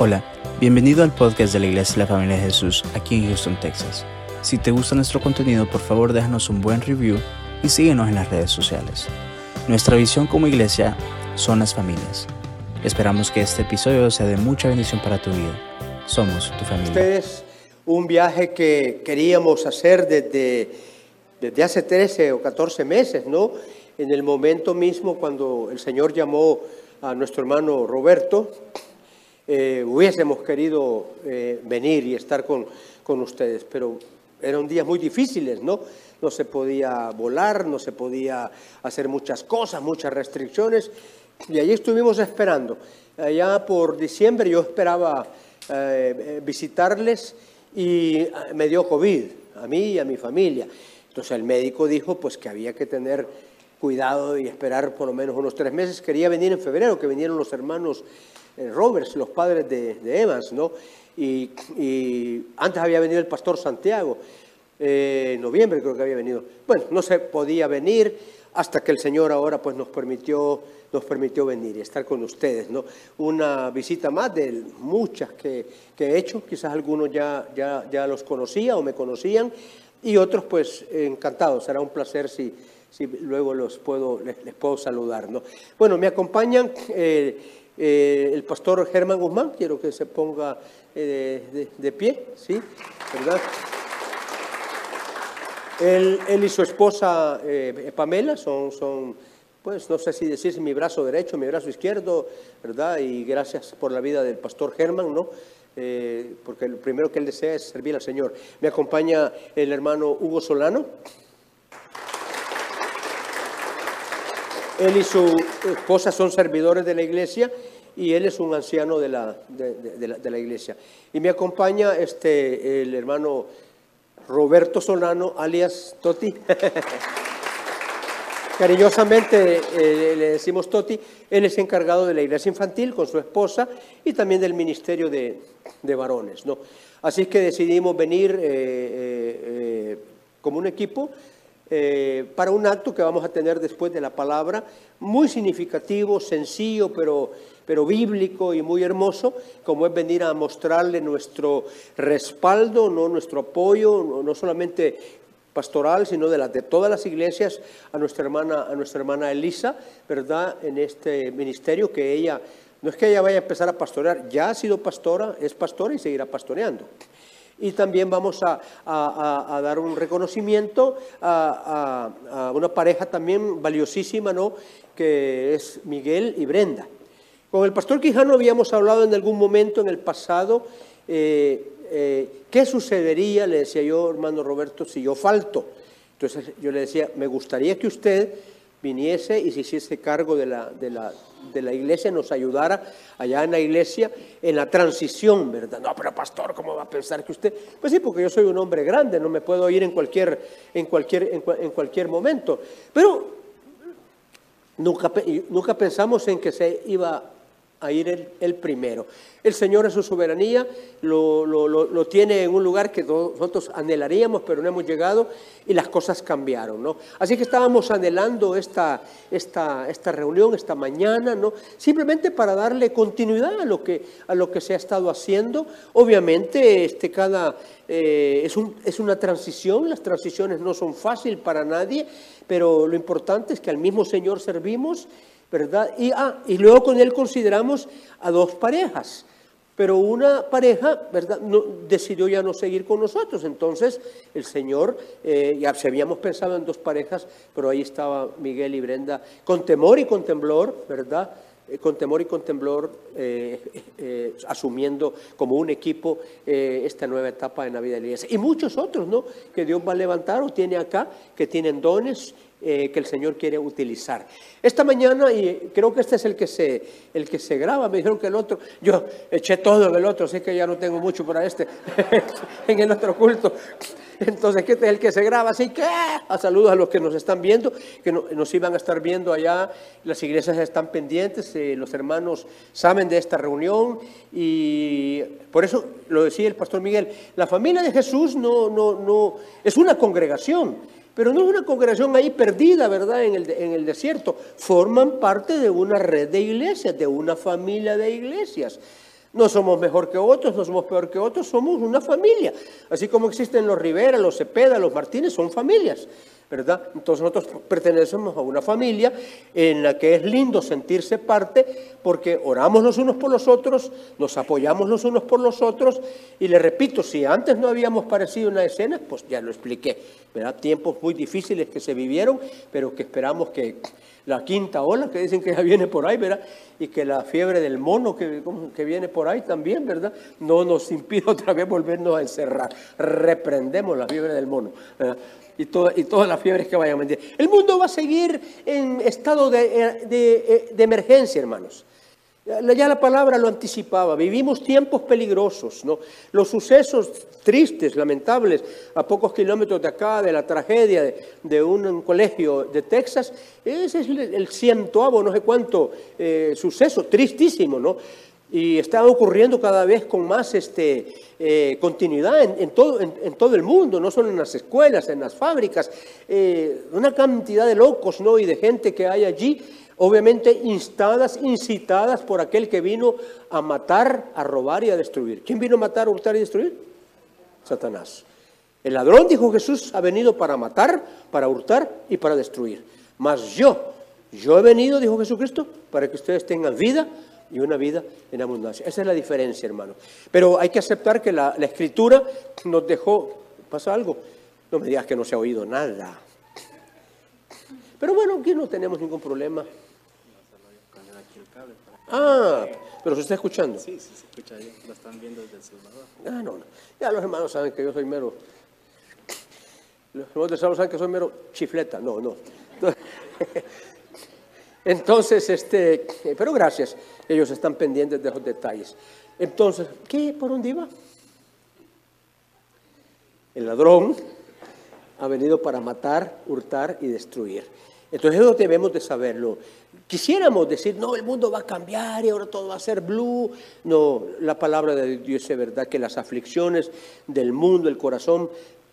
Hola, bienvenido al podcast de la Iglesia de la Familia de Jesús aquí en Houston, Texas. Si te gusta nuestro contenido, por favor déjanos un buen review y síguenos en las redes sociales. Nuestra visión como iglesia son las familias. Esperamos que este episodio sea de mucha bendición para tu vida. Somos tu familia. Ustedes, un viaje que queríamos hacer desde, desde hace 13 o 14 meses, ¿no? En el momento mismo cuando el Señor llamó a nuestro hermano Roberto, eh, hubiésemos querido eh, venir y estar con, con ustedes, pero eran días muy difíciles, ¿no? No se podía volar, no se podía hacer muchas cosas, muchas restricciones, y allí estuvimos esperando. Allá por diciembre yo esperaba eh, visitarles y me dio COVID, a mí y a mi familia. Entonces el médico dijo pues que había que tener cuidado y esperar por lo menos unos tres meses. Quería venir en febrero, que vinieron los hermanos Roberts, los padres de, Evans, ¿no? Y, antes había venido el pastor Santiago, eh, en noviembre creo que había venido. Bueno, no se podía venir hasta que el Señor ahora pues nos permitió, nos permitió venir y estar con ustedes, ¿no? Una visita más de muchas que, he hecho, quizás algunos ya, ya, ya los conocía o me conocían, y otros pues encantados, será un placer si, si luego los puedo, les, puedo saludar, ¿no? Bueno, me acompañan... Eh, eh, el pastor Germán Guzmán, quiero que se ponga eh, de, pie, ¿sí? ¿Verdad? Él, y su esposa eh, Pamela son, son, pues no sé si decir mi brazo derecho, mi brazo izquierdo, ¿verdad? Y gracias por la vida del pastor Germán, ¿no? porque lo primero que él desea es servir al Señor. Me acompaña el hermano Hugo Solano. Él y su esposa son servidores de la iglesia y él es un anciano de la, de, la, iglesia. Y me acompaña este, el hermano Roberto Solano, alias Toti. Cariñosamente eh, le decimos Toti, él es encargado de la iglesia infantil con su esposa y también del ministerio de, varones. ¿no? Así es que decidimos venir eh, eh, como un equipo para un acto que vamos a tener después de la palabra, muy significativo, sencillo, pero pero bíblico y muy hermoso, como es venir a mostrarle nuestro respaldo, no nuestro apoyo, no, solamente pastoral, sino de, de todas las iglesias, a nuestra hermana, a nuestra hermana Elisa, ¿verdad? En este ministerio que ella, no es que ella vaya a empezar a pastorear, ya ha sido pastora, es pastora y seguirá pastoreando. Y también vamos a, dar un reconocimiento a, a, una pareja también valiosísima, ¿no? Que es Miguel y Brenda. Con el pastor Quijano habíamos hablado en algún momento en el pasado eh, eh, qué sucedería, le decía yo, hermano Roberto, si yo falto. Entonces yo le decía, me gustaría que usted viniese y se hiciese cargo de la, de la, de la iglesia, nos ayudara allá en la iglesia en la transición, ¿verdad? No, pero pastor, ¿cómo va a pensar que usted? Pues sí, porque yo soy un hombre grande, no me puedo ir en cualquier, en cualquier, en, cualquier momento. Pero nunca, nunca pensamos en que se iba a ir el, primero. El Señor en su soberanía lo, tiene en un lugar que nosotros anhelaríamos, pero no hemos llegado y las cosas cambiaron. ¿no? Así que estábamos anhelando esta, esta, esta reunión esta mañana, ¿no? simplemente para darle continuidad a lo que, a lo que se ha estado haciendo. Obviamente, este, cada, eh, es, un, es una transición, las transiciones no son fáciles para nadie, pero lo importante es que al mismo Señor servimos ¿verdad? Y, ah, y luego con él consideramos a dos parejas, pero una pareja, ¿verdad? No, decidió ya no seguir con nosotros, entonces el Señor, eh, ya habíamos pensado en dos parejas, pero ahí estaba Miguel y Brenda, con temor y con temblor, ¿verdad? Eh, con temor y con temblor, eh, asumiendo como un equipo esta nueva etapa de Navidad de la Iglesia. Y muchos otros, ¿no? Que Dios va a levantar o tiene acá, que tienen dones eh, que el Señor quiere utilizar. Esta mañana, y creo que este es el que, se, el que se graba, me dijeron que el otro, yo eché todo en el otro, así que ya no tengo mucho para este, en el otro culto. Entonces, este es el que se graba, así que a saludos a los que nos están viendo, que nos iban a estar viendo allá, las iglesias están pendientes, eh, los hermanos saben de esta reunión y por eso lo decía el pastor Miguel, la familia de Jesús no, no, no, es una congregación pero no es una congregación ahí perdida, ¿verdad?, en el, en el desierto. Forman parte de una red de iglesias, de una familia de iglesias. No somos mejor que otros, no somos peor que otros, somos una familia. Así como existen los Rivera, los Cepeda, los Martínez, son familias. ¿Verdad? Entonces nosotros pertenecemos a una familia en la que es lindo sentirse parte porque oramos los unos por los otros, nos apoyamos los unos por los otros y le repito, si antes no habíamos parecido una escena, pues ya lo expliqué, ¿verdad? Tiempos muy difíciles que se vivieron, pero que esperamos que la quinta ola que dicen que ya viene por ahí, ¿verdad? Y que la fiebre del mono que, que viene por ahí también, ¿verdad? No nos impide otra vez volvernos a encerrar. Reprendemos la fiebre del mono. y, y todas las fiebres que vayan a mentir. El mundo va a seguir en estado de, de, de emergencia, hermanos. Ya la palabra lo anticipaba, vivimos tiempos peligrosos, ¿no? Los sucesos tristes, lamentables, a pocos kilómetros de acá, de la tragedia de, un, colegio de Texas, ese es el, cientoavo, no sé cuánto, eh, suceso, tristísimo, ¿no? Y está ocurriendo cada vez con más este, eh, continuidad en, todo, el mundo, no solo en las escuelas, en las fábricas, eh, una cantidad de locos ¿no? y de gente que hay allí, obviamente instadas, incitadas por aquel que vino a matar, a robar y a destruir. ¿Quién vino a matar, hurtar y destruir? Satanás. El ladrón, dijo Jesús, ha venido para matar, para hurtar y para destruir. Mas yo, yo he venido, dijo Jesucristo, para que ustedes tengan vida y una vida en abundancia. Esa es la diferencia, hermano. Pero hay que aceptar que la, escritura nos dejó, pasa algo, no me digas que no se ha oído nada. Pero bueno, aquí no tenemos ningún problema. Ah, pero se está escuchando. Sí, sí, se escucha ahí. Lo están viendo desde El Salvador. Ah, no, no. Ya los hermanos saben que yo soy mero. Los hermanos de Salvador saben que soy mero chifleta. No, no. Entonces, este, pero gracias, ellos están pendientes de los detalles. Entonces, ¿qué? ¿Por dónde iba? El ladrón ha venido para matar, hurtar y destruir. Entonces eso debemos de saberlo. Quisiéramos decir, no, el mundo va a cambiar y ahora todo va a ser blue. No, la palabra de Dios es verdad que las aflicciones del mundo, el corazón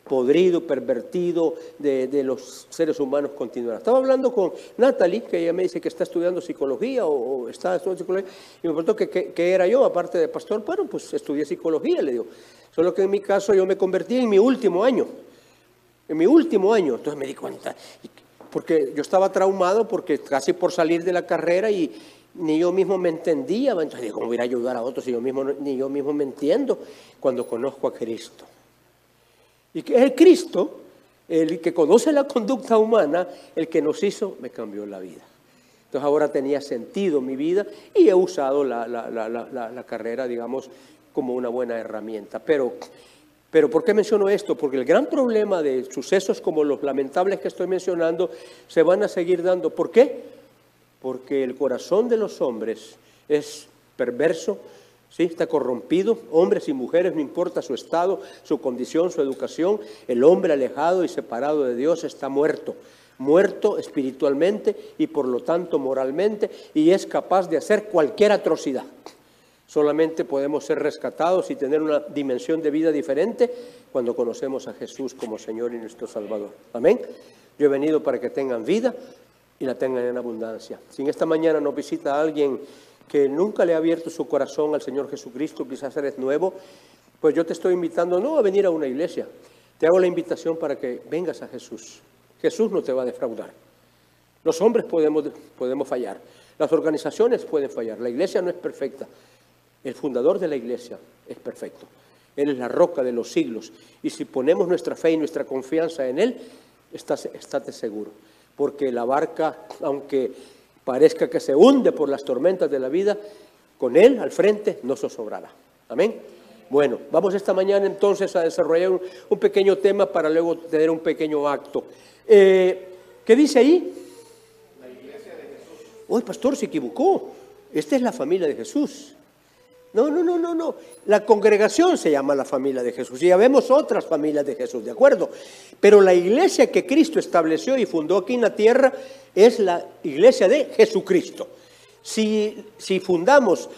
podrido, pervertido de, los seres humanos continuará. Estaba hablando con Natalie, que ella me dice que está estudiando psicología o, está estudiando psicología, y me preguntó qué era yo, aparte de pastor. Bueno, pues estudié psicología, le digo. Solo que en mi caso yo me convertí en mi último año, en mi último año. Entonces me di cuenta, porque yo estaba traumado porque casi por salir de la carrera y ni yo mismo me entendía. Entonces ¿cómo voy a ayudar a otros si yo mismo, ni yo mismo me entiendo cuando conozco a Cristo? Y que es Cristo, el que conoce la conducta humana, el que nos hizo, me cambió la vida. Entonces ahora tenía sentido mi vida y he usado la, la, carrera, digamos, como una buena herramienta. Pero, pero ¿por qué menciono esto? Porque el gran problema de sucesos como los lamentables que estoy mencionando se van a seguir dando. ¿Por qué? Porque el corazón de los hombres es perverso, ¿sí? Está corrompido, hombres y mujeres, no importa su estado, su condición, su educación, el hombre alejado y separado de Dios está muerto, muerto espiritualmente y por lo tanto moralmente y es capaz de hacer cualquier atrocidad. Solamente podemos ser rescatados y tener una dimensión de vida diferente cuando conocemos a Jesús como Señor y nuestro Salvador. Amén. Yo he venido para que tengan vida y la tengan en abundancia. Si en esta mañana nos visita alguien que nunca le ha abierto su corazón al Señor Jesucristo, quizás eres nuevo, pues yo te estoy invitando no a venir a una iglesia, te hago la invitación para que vengas a Jesús. Jesús no te va a defraudar. Los hombres podemos, podemos fallar, las organizaciones pueden fallar, la iglesia no es perfecta, el fundador de la iglesia es perfecto. Él es la roca de los siglos. Y si ponemos nuestra fe y nuestra confianza en Él, estate seguro. Porque la barca, aunque parezca que se hunde por las tormentas de la vida, con Él al frente no zozobrará. Amén. Bueno, vamos esta mañana entonces a desarrollar un, pequeño tema para luego tener un pequeño acto. Eh, ¿Qué dice ahí? La iglesia de Jesús. Uy, pastor, se equivocó. Esta es la familia de Jesús. No, no, no, no, no. La congregación se llama la familia de Jesús y ya vemos otras familias de Jesús, ¿de acuerdo? Pero la iglesia que Cristo estableció y fundó aquí en la tierra es la iglesia de Jesucristo. Si, si fundamos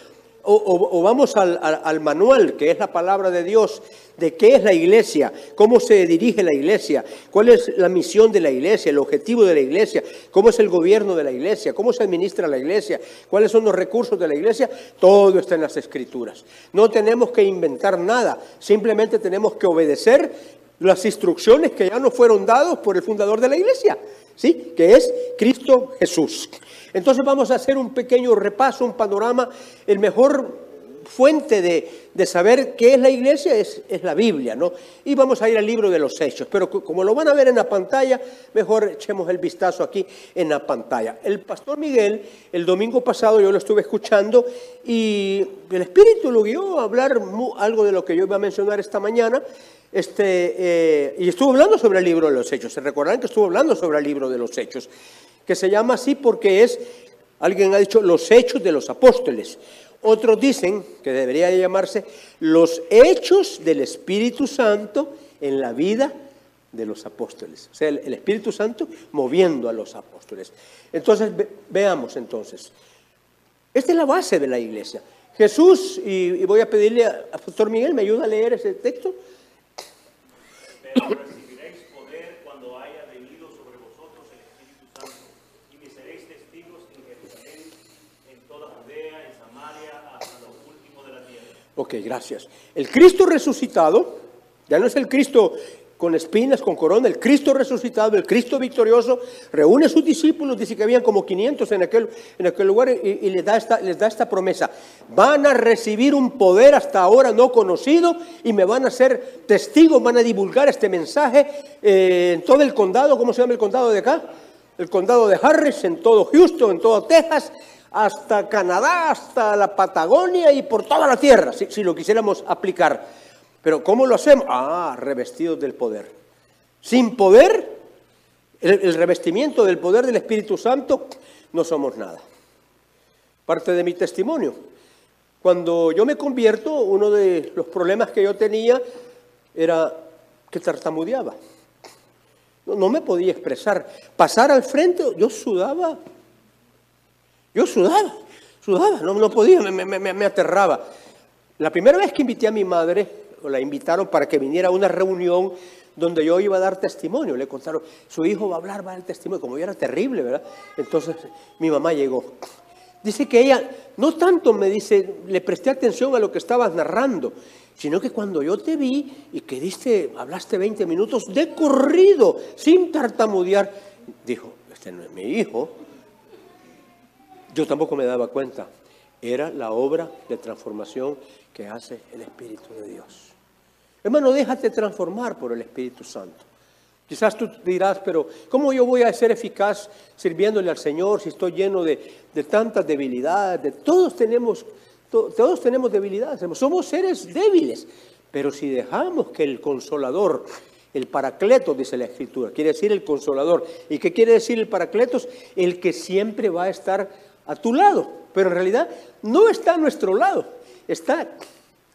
o, vamos al, al, manual, que es la palabra de Dios, de qué es la iglesia, cómo se dirige la iglesia, cuál es la misión de la iglesia, el objetivo de la iglesia, cómo es el gobierno de la iglesia, cómo se administra la iglesia, cuáles son los recursos de la iglesia, todo está en las escrituras. No tenemos que inventar nada, simplemente tenemos que obedecer las instrucciones que ya nos fueron dadas por el fundador de la iglesia, ¿sí? que es Cristo Jesús. Entonces vamos a hacer un pequeño repaso, un panorama. El mejor fuente de, saber qué es la iglesia es, es, la Biblia, ¿no? Y vamos a ir al libro de los Hechos, pero como lo van a ver en la pantalla, mejor echemos el vistazo aquí en la pantalla. El pastor Miguel, el domingo pasado yo lo estuve escuchando y el Espíritu lo guió a hablar algo de lo que yo iba a mencionar esta mañana. Este, eh, y estuvo hablando sobre el libro de los Hechos. Se recordarán que estuvo hablando sobre el libro de los Hechos que se llama así porque es, alguien ha dicho, los hechos de los apóstoles. Otros dicen que debería llamarse los hechos del Espíritu Santo en la vida de los apóstoles. O sea, el, Espíritu Santo moviendo a los apóstoles. Entonces, veamos entonces. Esta es la base de la iglesia. Jesús, y, voy a pedirle a, a Pastor Miguel, ¿me ayuda a leer ese texto? Ok, gracias. El Cristo resucitado, ya no es el Cristo con espinas, con corona, el Cristo resucitado, el Cristo victorioso, reúne a sus discípulos, dice que habían como 500 en aquel, en aquel lugar y, les, da esta, les, da esta, promesa. Van a recibir un poder hasta ahora no conocido y me van a ser testigos, van a divulgar este mensaje eh, en todo el condado, ¿cómo se llama el condado de acá? El condado de Harris, en todo Houston, en todo Texas, hasta Canadá, hasta la Patagonia y por toda la tierra, si, lo quisiéramos aplicar. Pero ¿cómo lo hacemos? Ah, revestidos del poder. Sin poder, el, revestimiento del poder del Espíritu Santo, no somos nada. Parte de mi testimonio. Cuando yo me convierto, uno de los problemas que yo tenía era que tartamudeaba. No, no me podía expresar. Pasar al frente, yo sudaba yo sudaba, sudaba, no, podía, me, aterraba. La primera vez que invité a mi madre, o la invitaron para que viniera a una reunión donde yo iba a dar testimonio, le contaron, su hijo va a hablar, va a dar testimonio, como yo era terrible, ¿verdad? Entonces mi mamá llegó. Dice que ella, no tanto me dice, le presté atención a lo que estabas narrando, sino que cuando yo te vi y que diste, hablaste 20 minutos de corrido, sin tartamudear, dijo, este no es mi hijo, yo tampoco me daba cuenta. Era la obra de transformación que hace el Espíritu de Dios. Hermano, déjate transformar por el Espíritu Santo. Quizás tú dirás, pero ¿cómo yo voy a ser eficaz sirviéndole al Señor si estoy lleno de, tantas debilidades? todos, tenemos, todos tenemos debilidades, somos seres débiles. Pero si dejamos que el consolador, el paracleto, dice la Escritura, quiere decir el consolador. ¿Y qué quiere decir el paracletos? El que siempre va a estar a tu lado, pero en realidad no está a nuestro lado, está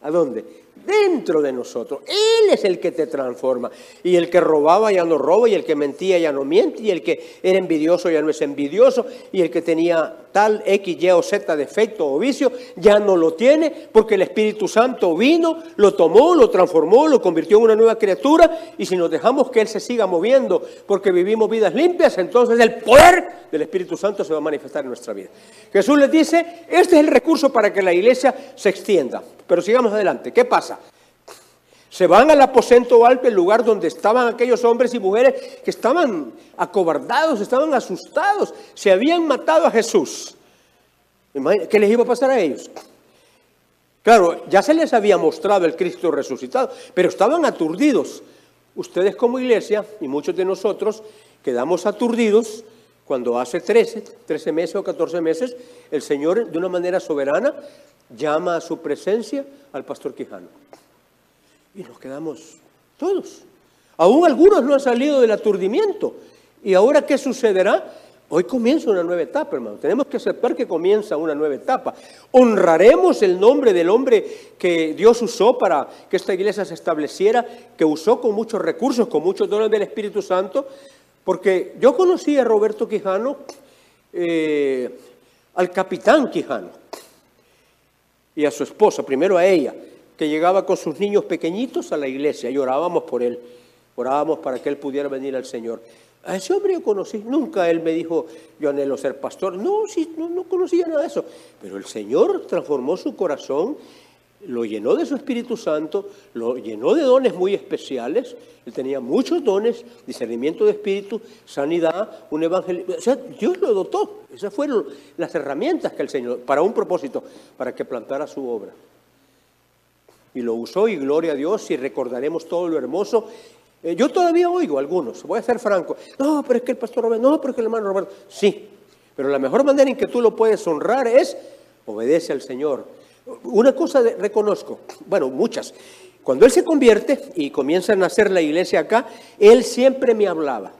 ¿a dónde? Dentro de nosotros. Él es el que te transforma. Y el que robaba ya no roba, y el que mentía ya no miente, y el que era envidioso ya no es envidioso, y el que tenía tal X, Y o Z defecto o vicio ya no lo tiene, porque el Espíritu Santo vino, lo tomó, lo transformó, lo convirtió en una nueva criatura, y si nos dejamos que Él se siga moviendo porque vivimos vidas limpias, entonces el poder del Espíritu Santo se va a manifestar en nuestra vida. Jesús les dice, este es el recurso para que la iglesia se extienda. Pero sigamos adelante. ¿Qué pasa? Se van al aposento alto, el lugar donde estaban aquellos hombres y mujeres que estaban acobardados, estaban asustados, se habían matado a Jesús. ¿Qué les iba a pasar a ellos? Claro, ya se les había mostrado el Cristo resucitado, pero estaban aturdidos. Ustedes como iglesia y muchos de nosotros quedamos aturdidos cuando hace 13, 13 meses o 14 meses el Señor de una manera soberana llama a su presencia al pastor Quijano. Y nos quedamos todos. Aún algunos no han salido del aturdimiento. ¿Y ahora qué sucederá? Hoy comienza una nueva etapa, hermano. Tenemos que aceptar que comienza una nueva etapa. Honraremos el nombre del hombre que Dios usó para que esta iglesia se estableciera, que usó con muchos recursos, con muchos dones del Espíritu Santo, porque yo conocí a Roberto Quijano, eh, al capitán Quijano. Y a su esposa, primero a ella, que llegaba con sus niños pequeñitos a la iglesia. Y orábamos por él, orábamos para que él pudiera venir al Señor. A ese hombre yo conocí, nunca él me dijo, yo anhelo ser pastor, no, sí, no, no conocía nada de eso, pero el Señor transformó su corazón, lo llenó de su Espíritu Santo, lo llenó de dones muy especiales, él tenía muchos dones, discernimiento de espíritu, sanidad, un evangelio, o sea, Dios lo dotó, esas fueron las herramientas que el Señor, para un propósito, para que plantara su obra. Y lo usó y gloria a Dios y recordaremos todo lo hermoso. Eh, yo todavía oigo algunos, voy a ser franco, no, pero es que el pastor Roberto, no, pero es que el hermano Roberto, sí, pero la mejor manera en que tú lo puedes honrar es obedece al Señor. Una cosa reconozco, bueno, muchas. Cuando él se convierte y comienza a nacer la iglesia acá, él siempre me hablaba.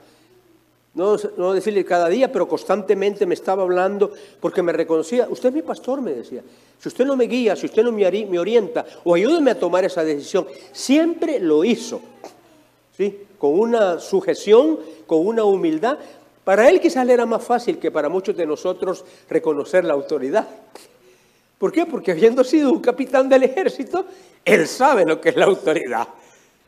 No, no decirle cada día, pero constantemente me estaba hablando porque me reconocía. Usted es mi pastor, me decía. Si usted no me guía, si usted no me orienta o ayúdeme a tomar esa decisión, siempre lo hizo. ¿sí? con una sujeción, con una humildad. Para él quizás le era más fácil que para muchos de nosotros reconocer la autoridad. ¿Por qué? Porque habiendo sido un capitán del ejército, él sabe lo que es la autoridad.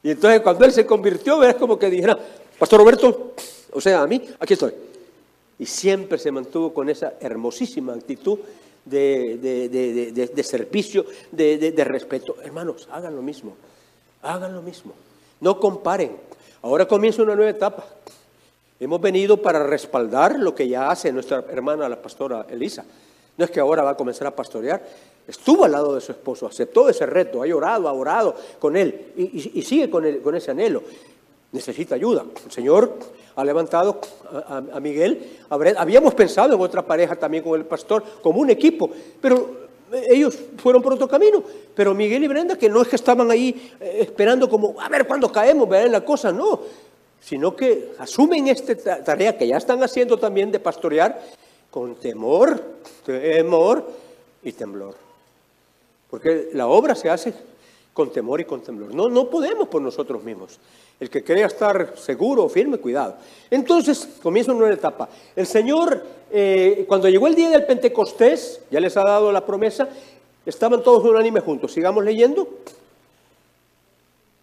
Y entonces cuando él se convirtió, es como que dijera, Pastor Roberto, o sea, a mí, aquí estoy. Y siempre se mantuvo con esa hermosísima actitud de, de, de servicio, de respeto. Hermanos, hagan lo mismo, hagan lo mismo. No comparen. Ahora comienza una nueva etapa. Hemos venido para respaldar lo que ya hace nuestra hermana, la pastora Elisa. No es que ahora va a comenzar a pastorear. Estuvo al lado de su esposo, aceptó ese reto, ha llorado, ha orado con él y, sigue con, con, ese anhelo. Necesita ayuda. El Señor ha levantado a, Miguel. Habíamos pensado en otra pareja también con el pastor, como un equipo, pero ellos fueron por otro camino, pero Miguel y Brenda, que no es que estaban ahí eh, esperando como, a ver cuándo caemos, ver la cosa, no, sino que asumen esta tarea que ya están haciendo también de pastorear con temor, temor y temblor. Porque la obra se hace con temor y con temblor. No, no podemos por nosotros mismos. El que crea estar seguro o firme, cuidado. Entonces comienza una nueva etapa. El Señor, eh, cuando llegó el día del Pentecostés, ya les ha dado la promesa, estaban todos unánime juntos. Sigamos leyendo.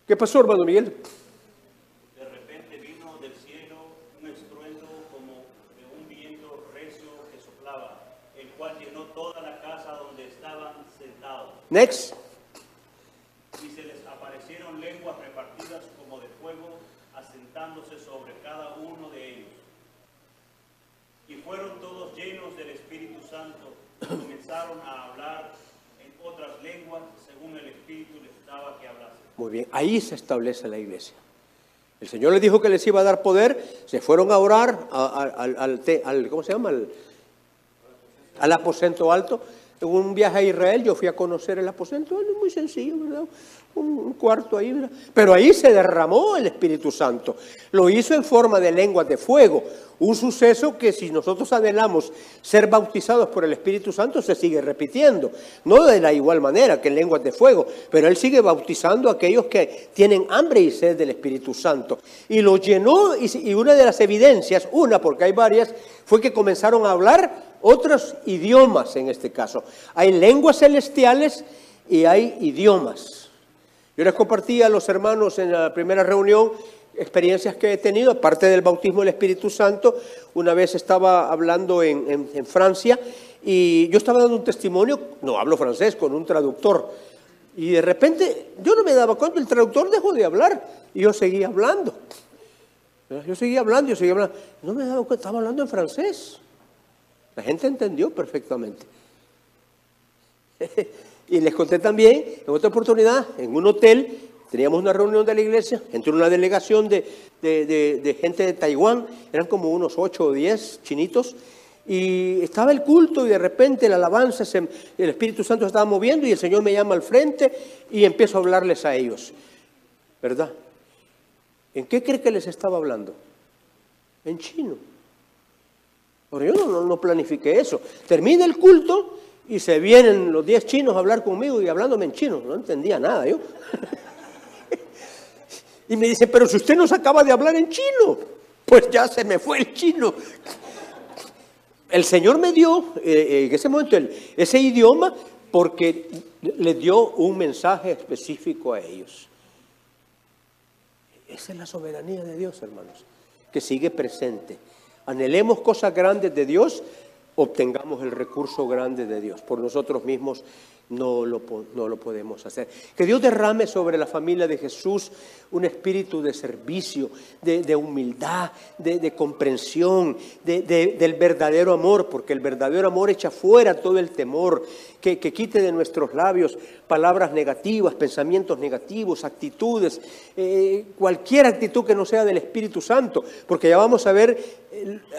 ¿Qué pasó, hermano Miguel? De repente vino del cielo un estruendo como de un viento recio que soplaba, el cual llenó toda la casa donde estaban Next. sobre cada uno de ellos. Y fueron todos llenos del Espíritu Santo y comenzaron a hablar en otras lenguas según el Espíritu les daba que hablasen. Muy bien, ahí se establece la iglesia. El Señor les dijo que les iba a dar poder, se fueron a orar al, al, ¿cómo se llama? Al, al aposento alto. En un viaje a Israel yo fui a conocer el aposento, es muy sencillo, ¿verdad? un cuarto ahí, pero ahí se derramó el Espíritu Santo. Lo hizo en forma de lenguas de fuego, un suceso que si nosotros anhelamos ser bautizados por el Espíritu Santo se sigue repitiendo, no de la igual manera que en lenguas de fuego, pero Él sigue bautizando a aquellos que tienen hambre y sed del Espíritu Santo. Y lo llenó y una de las evidencias, una porque hay varias, fue que comenzaron a hablar otros idiomas en este caso. Hay lenguas celestiales y hay idiomas. Yo les compartí a los hermanos en la primera reunión experiencias que he tenido, aparte del bautismo del Espíritu Santo. Una vez estaba hablando en, Francia y yo estaba dando un testimonio, no hablo francés, con un traductor. Y de repente yo no me daba cuenta, el traductor dejó de hablar y yo seguía hablando. Yo seguía hablando, yo seguía hablando. No me daba cuenta, estaba hablando en francés. La gente entendió perfectamente. Y les conté también, en otra oportunidad, en un hotel, teníamos una reunión de la iglesia, entró una delegación de, gente de Taiwán, eran como unos ocho o diez chinitos, y estaba el culto y de repente la alabanza, el Espíritu Santo se estaba moviendo y el Señor me llama al frente y empiezo a hablarles a ellos. ¿Verdad? ¿En qué cree que les estaba hablando? En chino. Pero yo no, no planifiqué eso. Termina el culto y se vienen los diez chinos a hablar conmigo y hablándome en chino. No entendía nada yo. y me dice, pero si usted nos acaba de hablar en chino, pues ya se me fue el chino. El Señor me dio eh, en ese momento ese idioma porque le dio un mensaje específico a ellos. Esa es la soberanía de Dios, hermanos, que sigue presente. Anhelemos cosas grandes de Dios, obtengamos el recurso grande de Dios. Por nosotros mismos no lo, no lo podemos hacer. Que Dios derrame sobre la familia de Jesús un espíritu de servicio, de, humildad, de, comprensión, del verdadero amor, porque el verdadero amor echa fuera todo el temor, que, quite de nuestros labios palabras negativas, pensamientos negativos, actitudes, eh, cualquier actitud que no sea del Espíritu Santo, porque ya vamos a ver,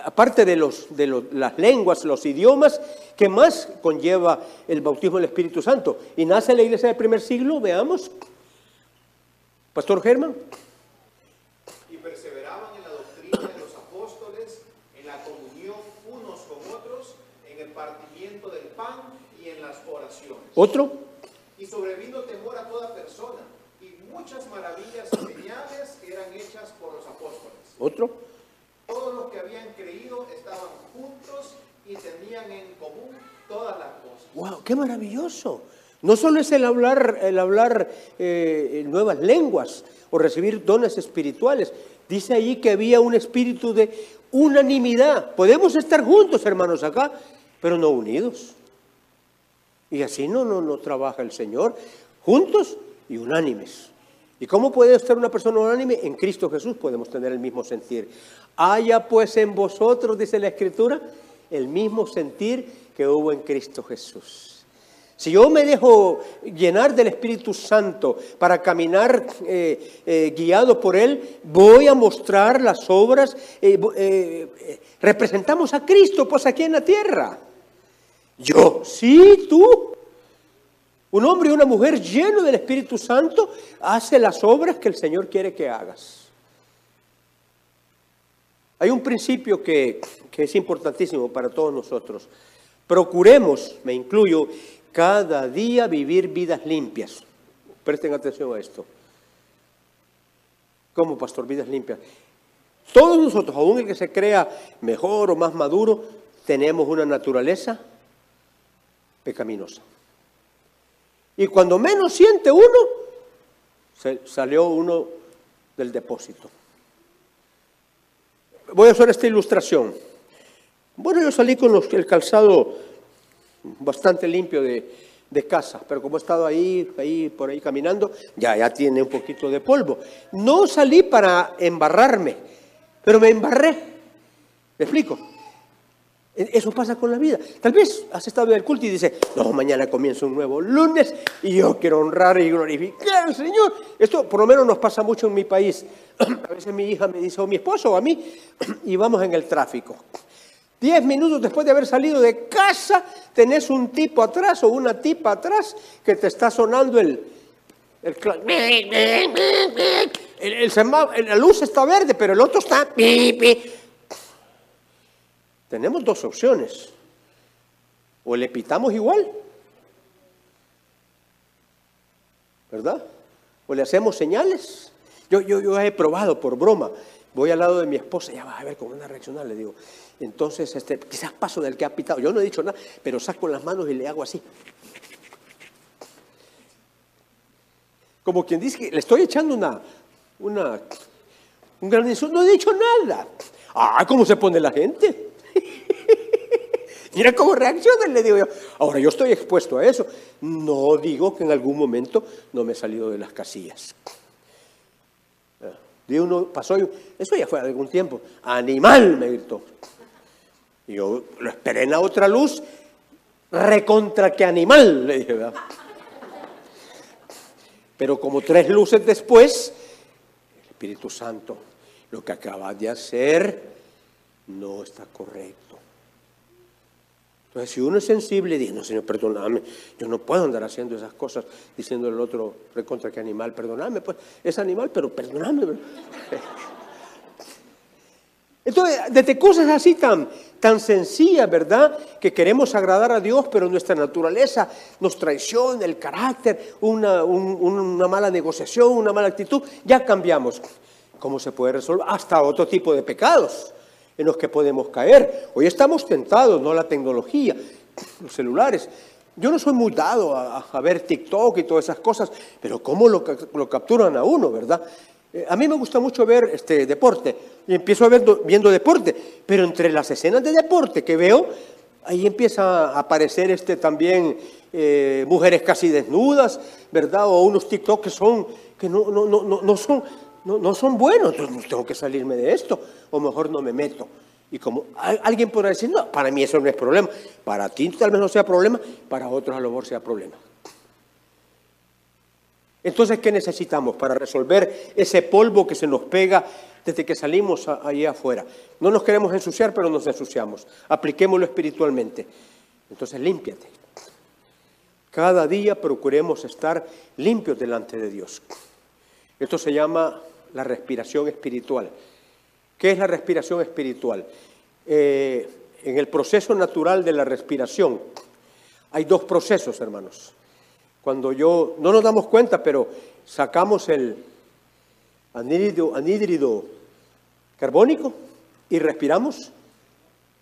aparte de, los, de las lenguas, los idiomas, que más conlleva el bautismo del Espíritu Santo. Y nace la iglesia del primer siglo, veamos. Pastor Germán. Y perseveraban en la doctrina de los apóstoles, en la comunión unos con otros, en el partimiento del pan y en las oraciones. ¿Otro? Y sobrevino temor a toda persona, y muchas maravillas y señales eran hechas por los apóstoles. ¿Otro? Todos los que habían creído estaban juntos y tenían en común todas las cosas. ¡Wow! ¡Qué maravilloso! No solo es el hablar, el hablar eh, nuevas lenguas o recibir dones espirituales. Dice allí que había un espíritu de unanimidad. Podemos estar juntos, hermanos, acá, pero no unidos. Y así no, no, no trabaja el Señor. Juntos y unánimes. ¿Y cómo puede estar una persona unánime? En Cristo Jesús podemos tener el mismo sentir. Haya pues en vosotros, dice la Escritura, el mismo sentir que hubo en Cristo Jesús. Si yo me dejo llenar del Espíritu Santo para caminar eh, eh, guiado por Él, voy a mostrar las obras. Eh, representamos a Cristo, pues aquí en la tierra. Yo, sí, tú. Un hombre y una mujer lleno del Espíritu Santo hace las obras que el Señor quiere que hagas. Hay un principio que, es importantísimo para todos nosotros. Procuremos, me incluyo, cada día vivir vidas limpias. Presten atención a esto. ¿Cómo, pastor? Vidas limpias. Todos nosotros, aún el que se crea mejor o más maduro, tenemos una naturaleza pecaminosa. Y cuando menos siente uno, salió uno del depósito. Voy a hacer esta ilustración. Bueno, yo salí con el calzado bastante limpio de, casa, pero como he estado ahí, ahí, por ahí caminando, ya, ya tiene un poquito de polvo. No salí para embarrarme, pero me embarré. ¿Me explico? E, eso pasa con la vida. Tal vez has estado en el culto y dices, no, mañana comienza un nuevo lunes y yo quiero honrar y glorificar al Señor. Esto por lo menos nos pasa mucho en mi país. A veces mi hija me dice, o mi esposo o a mí, y vamos en el tráfico. Diez minutos después de haber salido de casa, tenés un tipo atrás o una tipa atrás que te está sonando el... el, el, la luz está verde, pero el otro está... Tenemos dos opciones. O le pitamos igual, ¿verdad? O le hacemos señales. Yo, yo, yo he probado por broma. Voy al lado de mi esposa, ya va a ver cómo van a reaccionar. Le digo, entonces, este, quizás paso del que ha pitado. Yo no he dicho nada, pero saco las manos y le hago así. Como quien dice que le estoy echando una, una, un gran insulto. No he dicho nada. Ah, ¿cómo se pone la gente? Mira cómo reacciona, le digo yo. Ahora, yo estoy expuesto a eso. No digo que en algún momento no me he salido de las casillas. De uno pasó, eso ya fue algún tiempo. Animal, me gritó. Y yo lo esperé en la otra luz, recontra que animal, le dije, Pero como tres luces después, el Espíritu Santo, lo que acabas de hacer no está correcto. Entonces, si uno es sensible, dice, no, Señor, perdóname, yo no puedo andar haciendo esas cosas, diciendo el otro, recontra que animal, perdóname, pues es animal, pero perdóname. Entonces, desde cosas así tan, tan sencillas, ¿verdad? Que queremos agradar a Dios, pero nuestra naturaleza nos traiciona, el carácter, una, una mala negociación, una mala actitud, ya cambiamos. ¿Cómo se puede resolver? Hasta otro tipo de pecados en los que podemos caer. Hoy estamos tentados, no la tecnología, los celulares, yo no soy muy dado a, ver TikTok y todas esas cosas, pero cómo lo, ca- lo capturan a uno, ¿verdad? Eh, a mí me gusta mucho ver este deporte y empiezo a viendo deporte, pero entre las escenas de deporte que veo, ahí empieza a aparecer este también eh, mujeres casi desnudas, ¿verdad? O unos TikTok que son que no, no, no, no son no, no son buenos, entonces tengo que salirme de esto, o mejor no me meto. Y como al- alguien podrá decir, no, para mí eso no es problema, para ti tal vez no sea problema, para otros a lo mejor sea problema. Entonces, ¿qué necesitamos para resolver ese polvo que se nos pega desde que salimos a- allí afuera? No nos queremos ensuciar, pero nos ensuciamos. Apliquémoslo espiritualmente. Entonces, límpiate. Cada día procuremos estar limpios delante de Dios. Esto se llama la respiración espiritual. ¿Qué es la respiración espiritual? Eh, en el proceso natural de la respiración hay dos procesos, hermanos. Cuando yo, no nos damos cuenta, pero sacamos el anhídrido, anhídrido carbónico y respiramos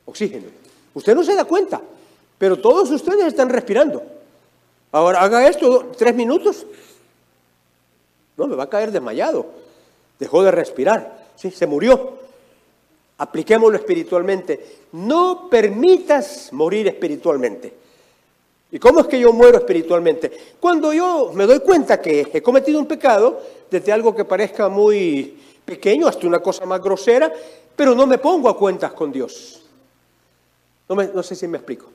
oxígeno. Usted no se da cuenta, pero todos ustedes están respirando. Ahora haga esto tres minutos. No, me va a caer desmayado. Dejó de respirar. Sí, se murió. Apliquémoslo espiritualmente. No permitas morir espiritualmente. ¿Y cómo es que yo muero espiritualmente? Cuando yo me doy cuenta que he cometido un pecado, desde algo que parezca muy pequeño hasta una cosa más grosera, pero no me pongo a cuentas con Dios. No, me- no sé si me explico.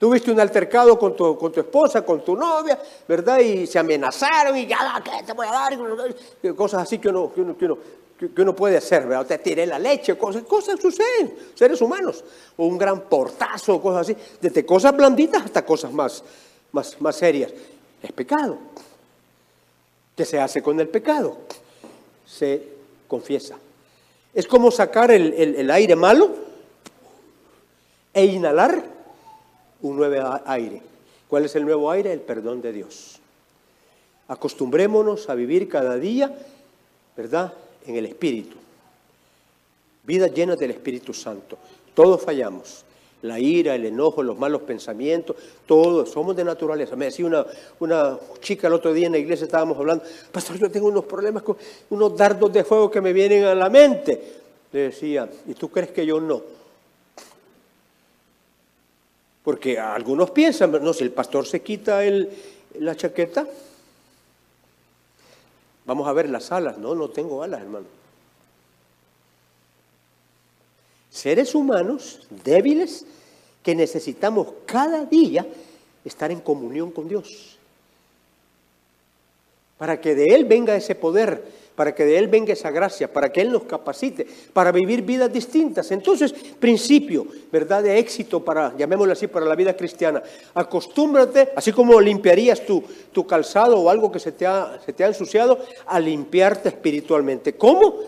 Tuviste un altercado con tu, con tu esposa, con tu novia, ¿verdad? Y se amenazaron y ya, ¿qué te voy a dar? Cosas así que uno, que uno, que uno, puede hacer, ¿verdad? Te tiré la leche, cosas, cosas suceden, seres humanos. O un gran portazo, cosas así. Desde cosas blanditas hasta cosas más, más, más serias. Es pecado. ¿Qué se hace con el pecado? Se confiesa. Es como sacar el- el aire malo e inhalar un nuevo aire. ¿Cuál es el nuevo aire? El perdón de Dios. Acostumbrémonos a vivir cada día, ¿verdad? En el Espíritu. Vida llena del Espíritu Santo. Todos fallamos. La ira, el enojo, los malos pensamientos, todos somos de naturaleza. Me decía una, una chica el otro día en la iglesia, estábamos hablando, pastor, yo tengo unos problemas con unos dardos de fuego que me vienen a la mente. Le decía, ¿y tú crees que yo no? Porque algunos piensan, no, si el pastor se quita el- la chaqueta, vamos a ver las alas. No, no tengo alas, hermano. Seres humanos débiles que necesitamos cada día estar en comunión con Dios. Para que de Él venga ese poder, para que de Él venga esa gracia, para que Él nos capacite, para vivir vidas distintas. Entonces, principio, ¿verdad? De éxito para, llamémoslo así, para la vida cristiana. Acostúmbrate, así como limpiarías tu, tu calzado o algo que se te, ha, se te ha ensuciado, a limpiarte espiritualmente. ¿Cómo?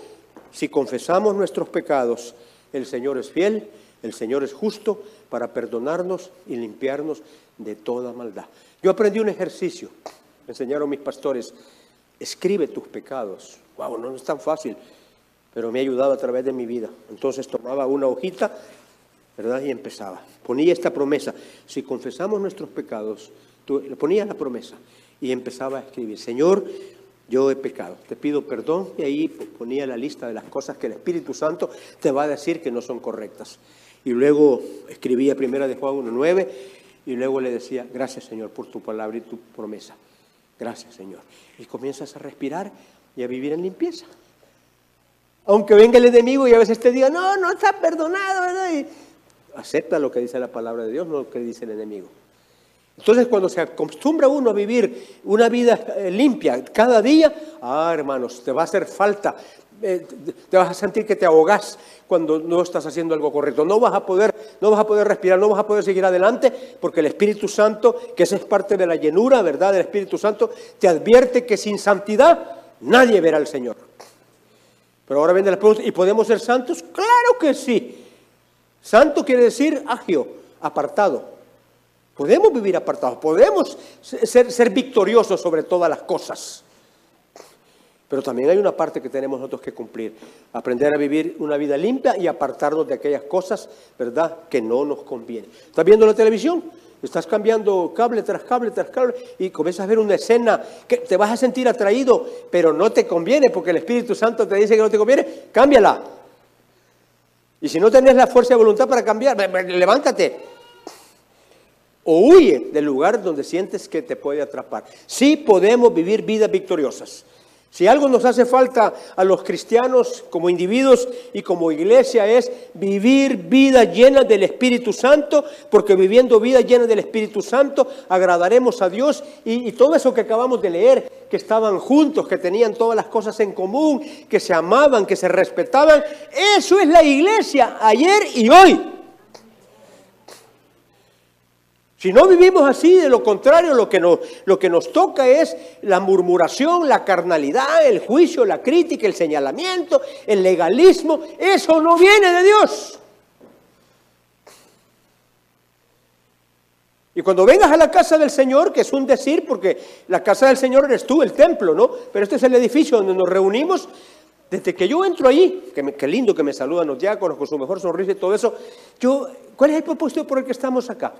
Si confesamos nuestros pecados, el Señor es fiel, el Señor es justo para perdonarnos y limpiarnos de toda maldad. Yo aprendí un ejercicio, me enseñaron mis pastores, escribe tus pecados. Wow, no es tan fácil, pero me ha ayudado a través de mi vida. Entonces tomaba una hojita, ¿verdad? Y empezaba. Ponía esta promesa, si confesamos nuestros pecados, tú, ponía la promesa y empezaba a escribir, Señor, yo he pecado, te pido perdón y ahí ponía la lista de las cosas que el Espíritu Santo te va a decir que no son correctas. Y luego escribía primera de Juan 1.9 y luego le decía, gracias Señor por tu palabra y tu promesa. Gracias Señor. Y comienzas a respirar y a vivir en limpieza. Aunque venga el enemigo y a veces te diga, no, no está perdonado, ¿verdad? Y acepta lo que dice la palabra de Dios, no lo que dice el enemigo. Entonces, cuando se acostumbra uno a vivir una vida eh, limpia cada día, ah, hermanos, te va a hacer falta, eh, te- vas a sentir que te ahogas cuando no estás haciendo algo correcto. No vas a poder, no vas a poder respirar, no vas a poder seguir adelante, porque el Espíritu Santo, que esa es parte de la llenura, ¿verdad? Del Espíritu Santo, te advierte que sin santidad nadie verá al Señor. Pero ahora viene la pregunta, ¿y podemos ser santos? Claro que sí. Santo quiere decir agio, apartado. Podemos vivir apartados, podemos ser, ser victoriosos sobre todas las cosas. Pero también hay una parte que tenemos nosotros que cumplir. Aprender a vivir una vida limpia y apartarnos de aquellas cosas, ¿verdad?, que no nos convienen. ¿Estás viendo la televisión? Estás cambiando cable tras cable tras cable y comienzas a ver una escena que te vas a sentir atraído, pero no te conviene porque el Espíritu Santo te dice que no te conviene, cámbiala. Y si no tenés la fuerza de voluntad para cambiar, levántate. O huye del lugar donde sientes que te puede atrapar. Sí podemos vivir vidas victoriosas. Si algo nos hace falta a los cristianos como individuos y como iglesia es vivir vida llena del Espíritu Santo, porque viviendo vida llena del Espíritu Santo agradaremos a Dios y, todo eso que acabamos de leer, que estaban juntos, que tenían todas las cosas en común, que se amaban, que se respetaban, eso es la iglesia ayer y hoy. Si no vivimos así, de lo contrario, lo que, nos, lo que nos toca es la murmuración, la carnalidad, el juicio, la crítica, el señalamiento, el legalismo. Eso no viene de Dios. Y cuando vengas a la casa del Señor, que es un decir, porque la casa del Señor eres tú, el templo, ¿no? Pero este es el edificio donde nos reunimos. Desde que yo entro ahí, que, me, lindo que me saludan los diáconos con su mejor sonrisa y todo eso, yo, ¿cuál es el propósito por el que estamos acá?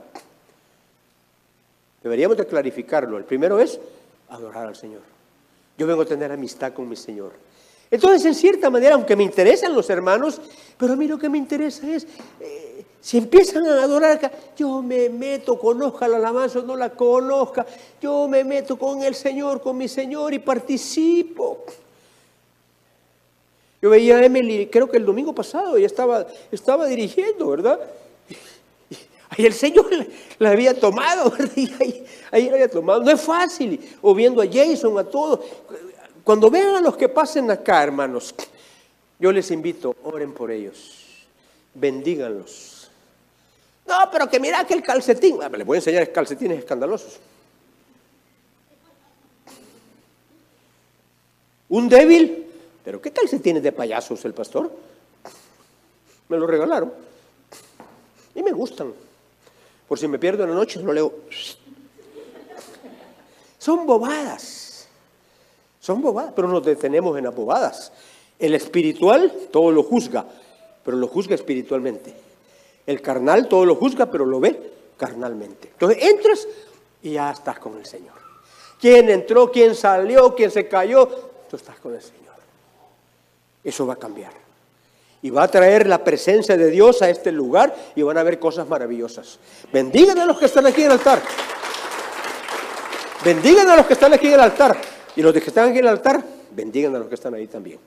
Deberíamos de clarificarlo. El primero es adorar al Señor. Yo vengo a tener amistad con mi Señor. Entonces, en cierta manera, aunque me interesan los hermanos, pero a mí lo que me interesa es, eh, si empiezan a adorar acá, yo me meto, conozca la alabanza o no la conozca, yo me meto con el Señor, con mi Señor y participo. Yo veía a Emily, creo que el domingo pasado, ella estaba, estaba dirigiendo, ¿verdad? Ahí el Señor la había tomado, ahí, la había tomado. No es fácil. O viendo a Jason, a todos. Cuando vean a los que pasen acá, hermanos, yo les invito, oren por ellos. Bendíganlos. No, pero que mira que el calcetín. Ah, les voy a enseñar calcetines escandalosos. Un débil. ¿Pero qué calcetines de payasos el pastor? Me lo regalaron. Y me gustan. Por si me pierdo en la noche, lo leo. Son bobadas. Son bobadas, pero nos detenemos en las bobadas. El espiritual todo lo juzga, pero lo juzga espiritualmente. El carnal todo lo juzga, pero lo ve carnalmente. Entonces entras y ya estás con el Señor. ¿Quién entró? ¿Quién salió? ¿Quién se cayó? Tú estás con el Señor. Eso va a cambiar. Y va a traer la presencia de Dios a este lugar y van a ver cosas maravillosas. Bendigan a los que están aquí en el altar. Bendigan a los que están aquí en el altar. Y los que están aquí en el altar, bendigan a los que están ahí también.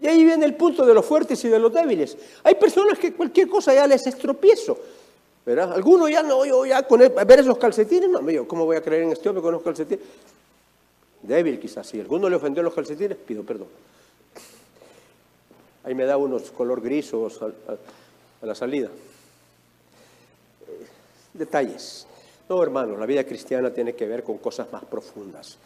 Y ahí viene el punto de los fuertes y de los débiles. Hay personas que cualquier cosa ya les estropiezo. ¿verdad? Algunos ya no, yo ya con ver esos calcetines, no, yo, ¿cómo voy a creer en este hombre con los calcetines? Débil quizás, si alguno le ofendió los calcetines, pido perdón. Ahí me da unos color gris o a, la salida. Detalles. No, hermanos, la vida cristiana tiene que ver con cosas más profundas.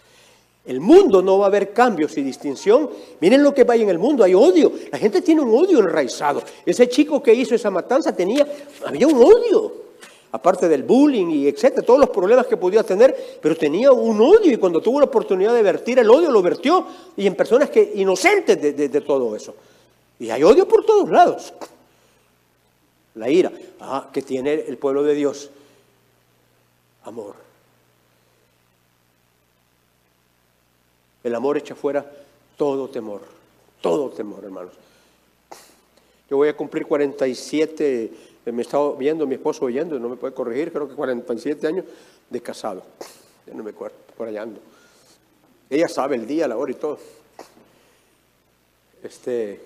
El mundo no va a haber cambios y distinción. Miren lo que va en el mundo, hay odio. La gente tiene un odio enraizado. Ese chico que hizo esa matanza tenía, había un odio. Aparte del bullying y etcétera, todos los problemas que podía tener, pero tenía un odio y cuando tuvo la oportunidad de vertir el odio, lo vertió y en personas que inocentes de todo eso. Y hay odio por todos lados. La ira ah, que tiene el pueblo de Dios. Amor. El amor echa fuera todo temor. Todo temor, hermanos. Yo voy a cumplir 47, me estaba viendo mi esposo oyendo, no me puede corregir, creo que 47 años de casado. Ya no me acuerdo, por allá ando. Ella sabe el día, la hora y todo. Este,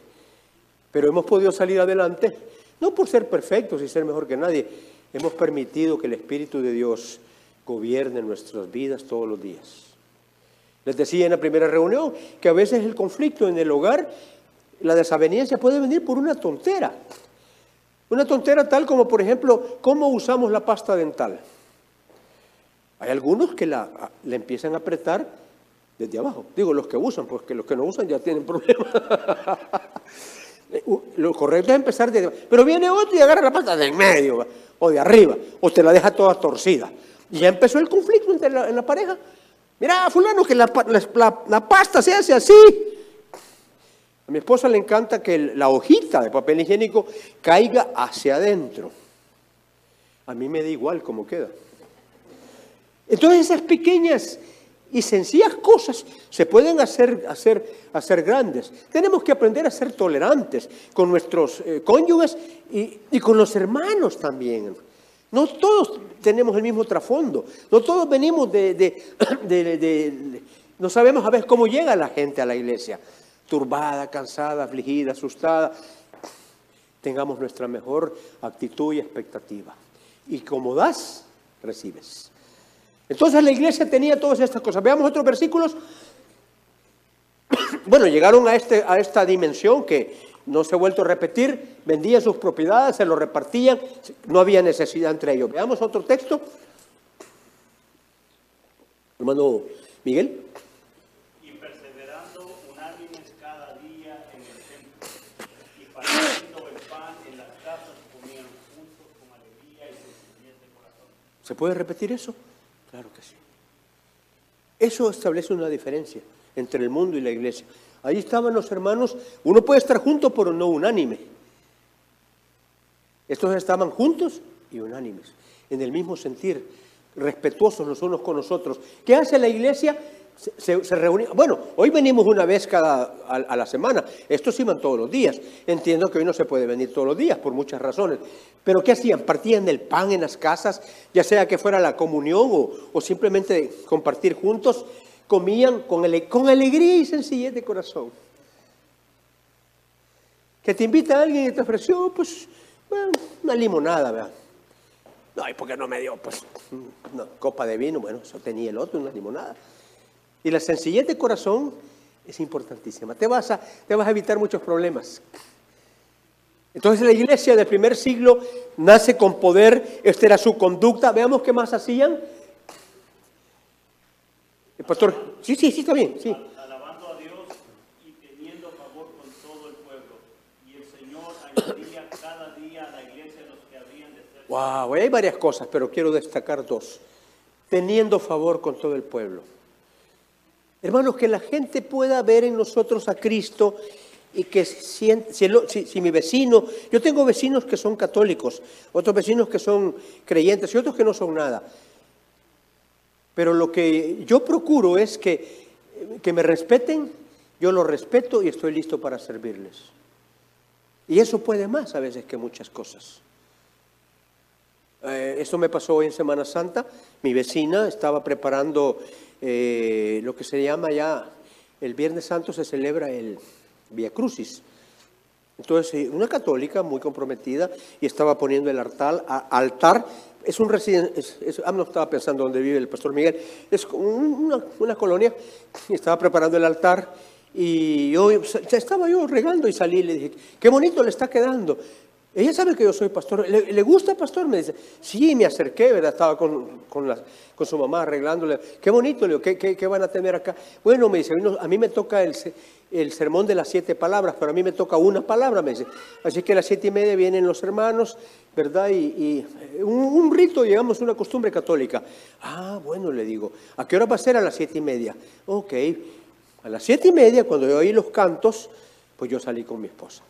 pero hemos podido salir adelante, no por ser perfectos y ser mejor que nadie, hemos permitido que el Espíritu de Dios gobierne nuestras vidas todos los días. Les decía en la primera reunión que a veces el conflicto en el hogar, la desaveniencia puede venir por una tontera. Una tontera tal como, por ejemplo, cómo usamos la pasta dental. Hay algunos que la, la empiezan a apretar desde abajo. Digo, los que usan, pues que los que no usan ya tienen problemas. Lo correcto es empezar de... Pero viene otro y agarra la pasta de en medio o de arriba, o te la deja toda torcida. Y ya empezó el conflicto entre la, en la pareja. Mira, fulano, que la, la, pasta se hace así. A mi esposa le encanta que la hojita de papel higiénico caiga hacia adentro. A mí me da igual cómo queda. Entonces esas pequeñas y sencillas cosas se pueden hacer, hacer, hacer grandes. Tenemos que aprender a ser tolerantes con nuestros eh, cónyuges y, con los hermanos también. No todos tenemos el mismo trasfondo, no todos venimos de- de- No sabemos a veces cómo llega la gente a la iglesia, turbada, cansada, afligida, asustada. Tengamos nuestra mejor actitud y expectativa. Y como das, recibes. Entonces la iglesia tenía todas estas cosas. Veamos otros versículos. Bueno, llegaron a, este, a esta dimensión que no se ha vuelto a repetir, vendían sus propiedades, se lo repartían, no había necesidad entre ellos. Veamos otro texto. Hermano Miguel. y perseverando unánimes cada día en el templo, y partiendo el pan en las casas comían juntos con alegría y sencillez de corazón. ¿Se puede repetir eso? Claro que sí. Eso establece una diferencia entre el mundo y la iglesia. Ahí estaban los hermanos, uno puede estar junto pero no unánime. Estos estaban juntos y unánimes, en el mismo sentir, respetuosos los unos con los otros. ¿Qué hace la iglesia? Se, se-. Bueno, hoy venimos una vez cada a, la semana. Estos iban todos los días. Entiendo que hoy no se puede venir todos los días por muchas razones. Pero ¿qué hacían? Partían el pan en las casas, ya sea que fuera la comunión o, o simplemente compartir juntos. Comían con, con alegría y sencillez de corazón. Que te invita a alguien y te ofreció, pues, una limonada, ¿verdad? No, ¿y por qué no me dio? Pues, una copa de vino, bueno, eso tenía el otro, una limonada. Y la sencillez de corazón es importantísima. Te vas a, te vas a evitar muchos problemas. Entonces la iglesia del primer siglo nace con poder, esta era su conducta. Veamos qué más hacían. El pastor, sí, sí, sí, está bien, sí. alabando a Dios y teniendo favor con todo el pueblo. Y el Señor añadía cada día a la iglesia los que habían de ser Wow, hay varias cosas, pero quiero destacar dos. Teniendo favor con todo el pueblo. Hermanos, que la gente pueda ver en nosotros a Cristo y que si- si mi vecino, yo tengo vecinos que son católicos, otros vecinos que son creyentes y otros que no son nada. Pero lo que yo procuro es que, que me respeten, yo los respeto y estoy listo para servirles. Y eso puede más a veces que muchas cosas. Eh, esto me pasó hoy en Semana Santa. Mi vecina estaba preparando eh, lo que se llama ya, el Viernes Santo se celebra el Via Crucis. Entonces, eh, una católica muy comprometida y estaba poniendo el altar, altar es un residente, ah, no estaba pensando dónde vive el pastor Miguel, es un- una, una colonia, y estaba preparando el altar y yo estaba yo regando y salí y le dije, qué bonito le está quedando. Ella sabe que yo soy pastor. ¿Le, gusta, pastor? Me dice, sí, me acerqué, ¿verdad? Estaba con, con, con su mamá arreglándole. Qué bonito, le digo, ¿qué, qué, qué van a tener acá? Bueno, me dice, "no, a mí me toca el, el sermón de las siete palabras, pero a mí me toca una palabra, me dice. Así que a las siete y media vienen los hermanos, ¿verdad? Y, y, eh, un, un rito, digamos, una costumbre católica. Ah, bueno, le digo, ¿a qué hora va a ser? A las siete y media. Ok, a las siete y media, cuando yo oí los cantos, pues yo salí con mi esposa.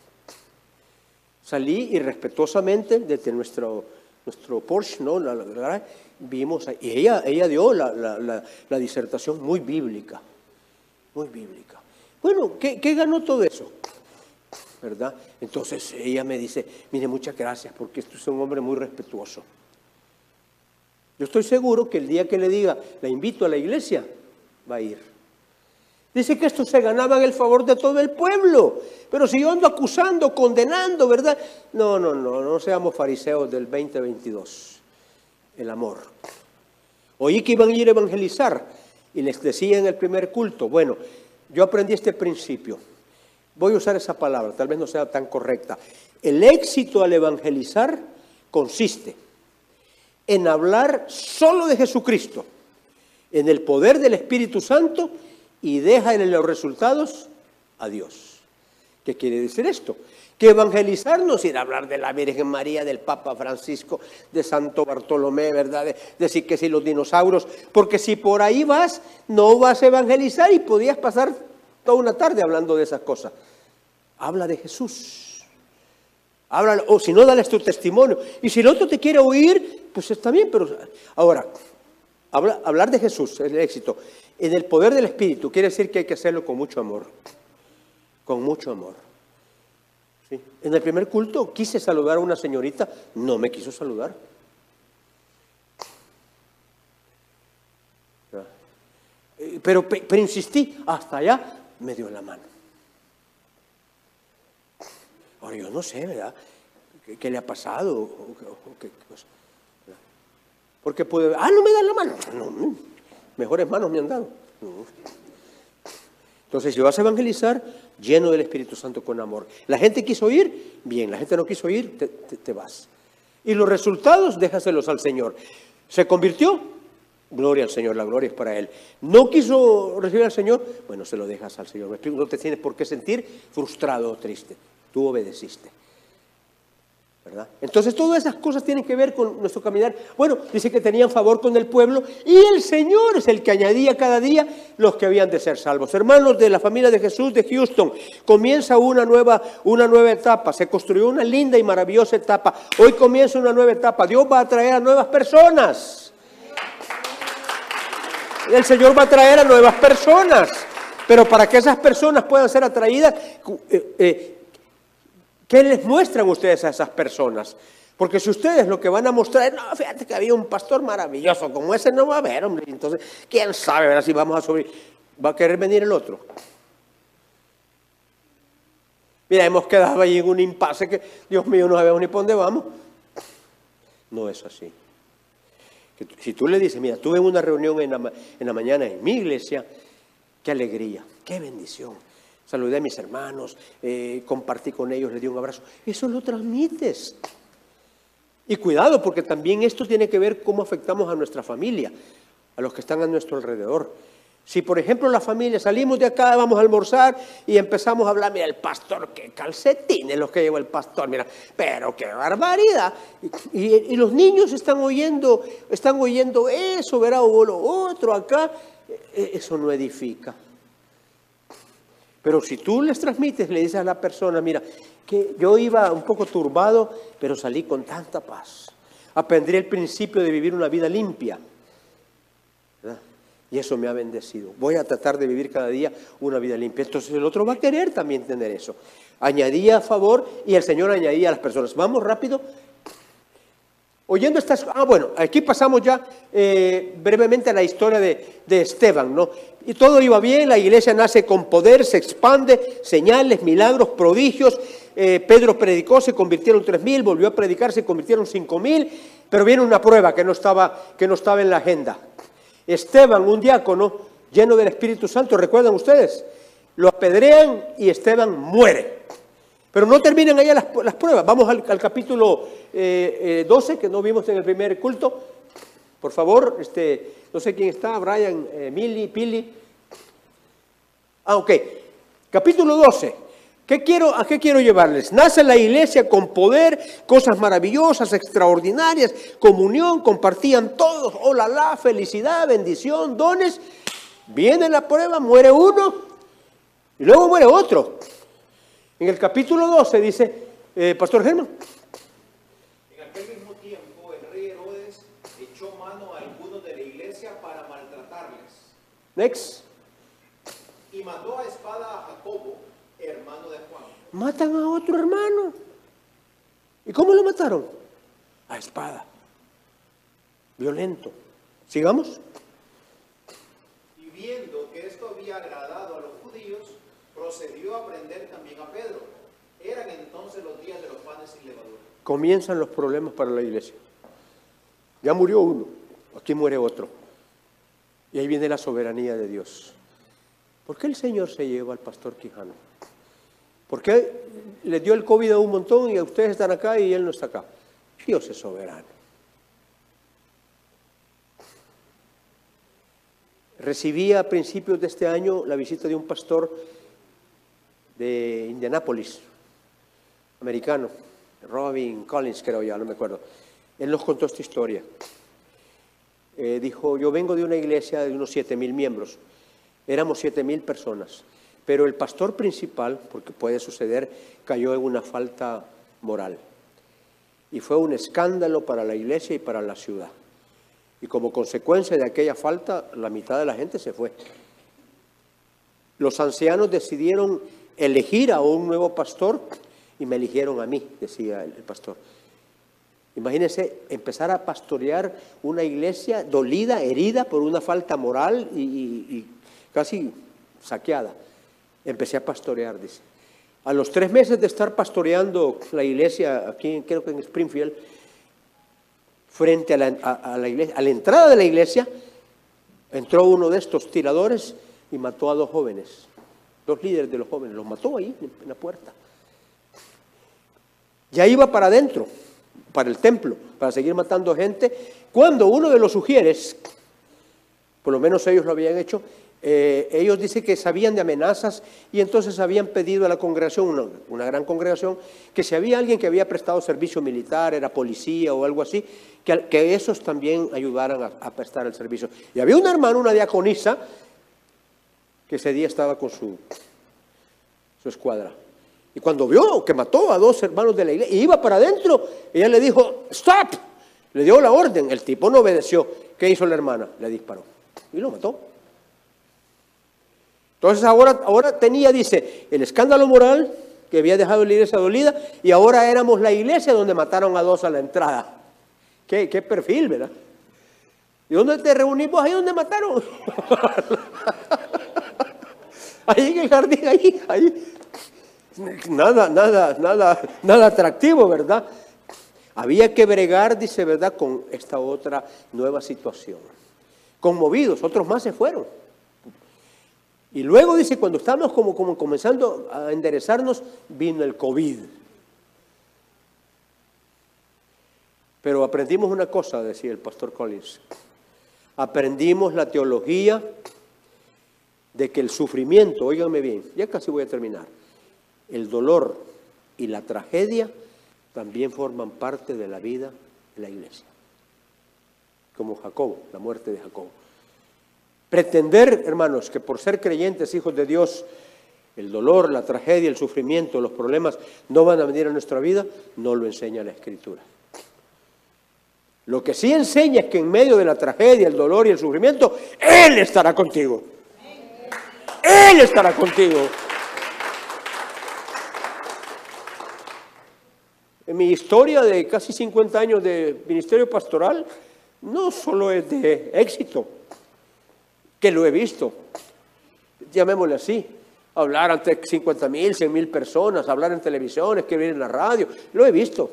Salí y respetuosamente desde nuestro, nuestro Porsche, ¿no? La- la- vimos, y ella, ella dio la, la- disertación muy bíblica, muy bíblica. Bueno, ¿qué, qué ganó todo eso? ¿Verdad? Entonces ella me dice, mire, muchas gracias, porque esto es un hombre muy respetuoso. Yo estoy seguro que el día que le diga, la invito a la iglesia, va a ir. Dice que esto se ganaban el favor de todo el pueblo. Pero si yo ando acusando, condenando, ¿verdad? No, no, no, no seamos fariseos del 2022. El amor. Oí que iban a ir a evangelizar y les decía en el primer culto, bueno, yo aprendí este principio. Voy a usar esa palabra, tal vez no sea tan correcta. El éxito al evangelizar consiste en hablar solo de Jesucristo, en el poder del Espíritu Santo y deja en los resultados a Dios. ¿Qué quiere decir esto? Que evangelizar no es a hablar de la Virgen María, del Papa Francisco, de Santo Bartolomé, ¿verdad? De, decir que si los dinosaurios, porque si por ahí vas, no vas a evangelizar y podías pasar toda una tarde hablando de esas cosas. Habla de Jesús. Háblale, o si no, dale tu testimonio. Y si el otro te quiere oír, pues está bien, pero ahora, habla- hablar de Jesús, el éxito, en el poder del Espíritu, quiere decir que hay que hacerlo con mucho amor. Con mucho amor. En el primer culto quise saludar a una señorita, no me quiso saludar. Ya. Eh, Pero, pe- pero insistí, hasta allá me dio la mano. Ahora yo no sé, ¿verdad? ¿Qué, qué le ha pasado? O- o- o qué. Porque puede, ah, no me dan la mano. No, mejores manos me han dado. Entonces, si vas a evangelizar, lleno del Espíritu Santo con amor. La gente quiso oír, bien. La gente no quiso oír, te, te- vas. Y los resultados, déjaselos al Señor. ¿Se convirtió? Gloria al Señor, la gloria es para Él. ¿No quiso recibir al Señor? Bueno, se lo dejas al Señor. No te tienes por qué sentir frustrado o triste. Tú obedeciste. Entonces todas esas cosas tienen que ver con nuestro caminar. Bueno, dice que tenían favor con el pueblo y el Señor es el que añadía cada día los que habían de ser salvos. Hermanos de la familia de Jesús de Houston, comienza una nueva, una nueva etapa. Se construyó una linda y maravillosa etapa. Hoy comienza una nueva etapa. Dios va a traer a nuevas personas. El Señor va a traer a nuevas personas. Pero para que esas personas puedan ser atraídas, eh, eh, ¿Qué les muestran ustedes a esas personas? Porque si ustedes lo que van a mostrar es, no, fíjate que había un pastor maravilloso, como ese no va a haber, hombre. Entonces, ¿quién sabe ¿verdad? si vamos a subir? ¿Va a querer venir el otro? Mira, hemos quedado ahí en un impasse que, Dios mío, no sabemos ni por dónde vamos. No es así. Si tú le dices, mira, tuve una reunión en la mañana en mi iglesia, qué alegría, qué bendición. Saludé a mis hermanos, eh, compartí con ellos, les di un abrazo. Eso lo transmites. Y cuidado, porque también esto tiene que ver cómo afectamos a nuestra familia, a los que están a nuestro alrededor. Si, por ejemplo, la familia salimos de acá, vamos a almorzar y empezamos a hablar, mira, el pastor, qué calcetines los que lleva el pastor, mira, pero qué barbaridad. Y, los niños están oyendo, están oyendo eso, verá, o lo otro acá, Eh, eso no edifica. Pero si tú les transmites, le dices a la persona, mira, que yo iba un poco turbado, pero salí con tanta paz. Aprendí el principio de vivir una vida limpia. Y eso me ha bendecido. Voy a tratar de vivir cada día una vida limpia. Entonces el otro va a querer también tener eso. Añadía a favor y el Señor añadía a las personas. Vamos rápido. Oyendo estas... Ah, bueno, aquí pasamos ya eh, brevemente a la historia de, de Esteban, ¿no? Y todo iba bien, la iglesia nace con poder, se expande, señales, milagros, prodigios. Eh, Pedro predicó, se convirtieron tres mil, volvió a predicar, se convirtieron cinco mil, pero viene una prueba que no estaba, que no estaba en la agenda. Esteban, un diácono lleno del Espíritu Santo, ¿recuerdan ustedes? Lo apedrean y Esteban muere. Pero no terminan allá las, pruebas. Vamos al, capítulo eh, eh, 12, que no vimos en el primer culto. Por favor, este, no sé quién está, Brian, eh, Pili. Ah, ok. Capítulo 12. ¿Qué quiero, ¿A qué quiero llevarles? Nace la iglesia con poder, cosas maravillosas, extraordinarias, comunión, compartían todos, hola, la, felicidad, bendición, dones. Viene la prueba, muere uno y luego muere otro. En el capítulo 12 dice, eh, Pastor Germán, En aquel mismo tiempo, el rey Herodes echó mano a algunos de la iglesia para maltratarles next, y mandó a espada a Jacobo, hermano de Juan. matan a otro hermano. ¿Y cómo lo mataron? A espada. Violento. Sigamos. Y viendo que esto había agradado a los procedió a prender también a Pedro. Eran entonces los días de los panes sin levadura. Comienzan los problemas para la iglesia. Ya murió uno, aquí muere otro. Y ahí viene la soberanía de Dios. ¿Por qué el Señor se lleva al pastor Quijano? ¿Por qué le dio el COVID a un montón y a ustedes están acá y él no está acá? Dios es soberano. Recibí a principios de este año la visita de un pastor de Indianápolis, americano, Robin Collins creo ya, no me acuerdo. Él nos contó esta historia. Eh, dijo, yo vengo de una iglesia de unos siete mil miembros, éramos siete mil personas, pero el pastor principal, porque puede suceder, cayó en una falta moral. Y fue un escándalo para la iglesia y para la ciudad. Y como consecuencia de aquella falta, la mitad de la gente se fue. Los ancianos decidieron elegir a un nuevo pastor y me eligieron a mí, decía el, pastor. Imagínense empezar a pastorear una iglesia dolida, herida por una falta moral y, casi saqueada. Empecé a pastorear, dice. A los tres meses de estar pastoreando la iglesia, aquí creo que en Springfield, frente a la iglesia, a la entrada de la iglesia, entró uno de estos tiradores y mató a dos jóvenes, dos líderes de los jóvenes, los mató ahí en la puerta. Ya iba para adentro, para el templo, para seguir matando gente, cuando uno de los sugieres, por lo menos ellos lo habían hecho, eh, ellos dicen que sabían de amenazas y entonces habían pedido a la congregación, una, una gran congregación, que si había alguien que había prestado servicio militar, era policía o algo así, que, que esos también ayudaran a, a prestar el servicio. Y había un hermano, una diaconisa, que ese día estaba con su, su escuadra. Y cuando vio que mató a dos hermanos de la iglesia y iba para adentro, ella le dijo, stop, le dio la orden. El tipo no obedeció. ¿Qué hizo la hermana? Le disparó y lo mató. Entonces ahora, ahora tenía, dice, el escándalo moral que había dejado la iglesia dolida y ahora éramos la iglesia donde mataron a dos a la entrada. Qué, qué perfil, ¿verdad? ¿Y dónde te reunimos? Ahí donde mataron. ahí en el jardín, ahí, ahí. Nada, nada, nada, nada atractivo, ¿verdad? Había que bregar, dice, ¿verdad?, con esta otra nueva situación. Conmovidos, otros más se fueron. Y luego dice, cuando estábamos como, como comenzando a enderezarnos, vino el COVID. Pero aprendimos una cosa, decía el pastor Collins. Aprendimos la teología de que el sufrimiento, óiganme bien, ya casi voy a terminar, el dolor y la tragedia también forman parte de la vida de la iglesia. Como Jacob, la muerte de Jacob. Pretender, hermanos, que por ser creyentes, hijos de Dios, el dolor, la tragedia, el sufrimiento, los problemas no van a venir a nuestra vida, no lo enseña la Escritura. Lo que sí enseña es que en medio de la tragedia, el dolor y el sufrimiento, Él estará contigo. Él estará contigo. En mi historia de casi 50 años de ministerio pastoral, no solo es de éxito, que lo he visto, llamémosle así, hablar ante 50 mil, 100 mil personas, hablar en televisión, escribir en la radio, lo he visto.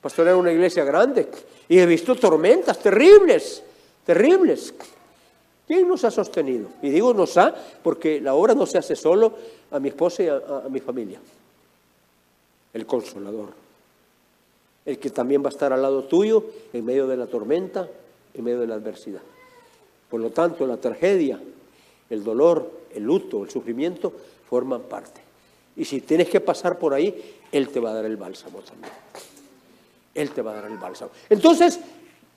Pastorear una iglesia grande y he visto tormentas terribles, terribles. ¿Quién nos ha sostenido? Y digo nos ha porque la obra no se hace solo a mi esposa y a, a- mi familia. El consolador. El que también va a estar al lado tuyo en medio de la tormenta, en medio de la adversidad. Por lo tanto, la tragedia, el dolor, el luto, el sufrimiento forman parte. Y si tienes que pasar por ahí, Él te va a dar el bálsamo también. Él te va a dar el bálsamo. Entonces,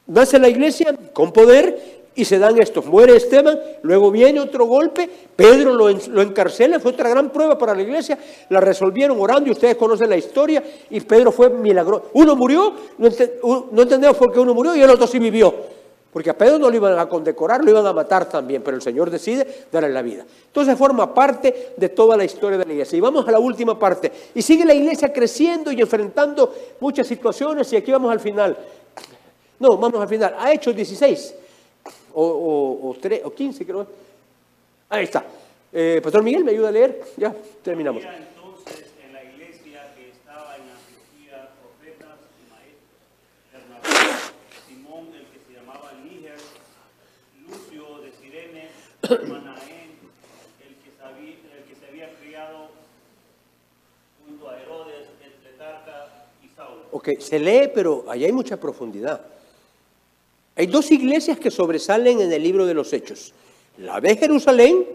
nace la iglesia con poder y se dan estos. Muere Esteban, luego viene otro golpe, Pedro lo, en- lo encarcela, fue otra gran prueba para la iglesia, la resolvieron orando y ustedes conocen la historia y Pedro fue milagroso. Uno murió, no, no entendemos por qué uno murió y el otro sí vivió. Porque a Pedro no lo iban a condecorar, lo iban a matar también, pero el Señor decide darle la vida. Entonces forma parte de toda la historia de la iglesia. Y vamos a la última parte. Y sigue la iglesia creciendo y enfrentando muchas situaciones y aquí vamos al final. No, vamos al final. A Hechos 16 o, o, o, tre- o 15 creo. Ahí está. Eh, Pastor Miguel, ¿me ayuda a leer? Ya, terminamos. Manaén, el que, sabí- el que se había criado junto a Herodes, el tetrarca y Saulo. Ok, se lee, pero allá hay mucha profundidad. Hay dos iglesias que sobresalen en el libro de los Hechos. La de Jerusalén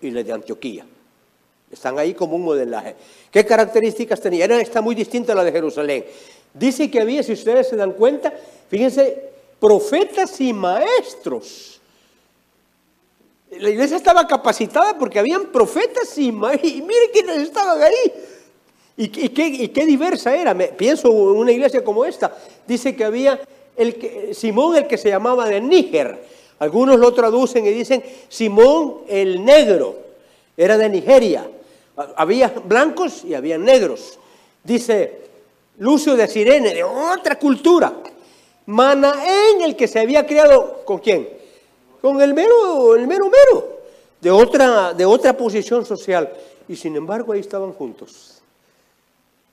y la de Antioquía. Están ahí como un modelaje. ¿Qué características tenía? Era, está muy distinta a la de Jerusalén. Dice que había, si ustedes se dan cuenta, fíjense, profetas y maestros. La iglesia estaba capacitada porque habían profetas y maestros. Y miren quiénes estaban ahí. ¿Y, qué, diversa era? Pienso en una iglesia como esta. Dice que había el Simón el que se llamaba de Níger. Algunos lo traducen y dicen Simón el negro. Era de Nigeria. Ha- Había blancos y había negros. Dice Lucio de Sirene, de otra cultura. Manaén, el que se había criado, ¿con quién? Con el mero, el mero mero, de otra, de otra posición social. Y sin embargo ahí estaban juntos.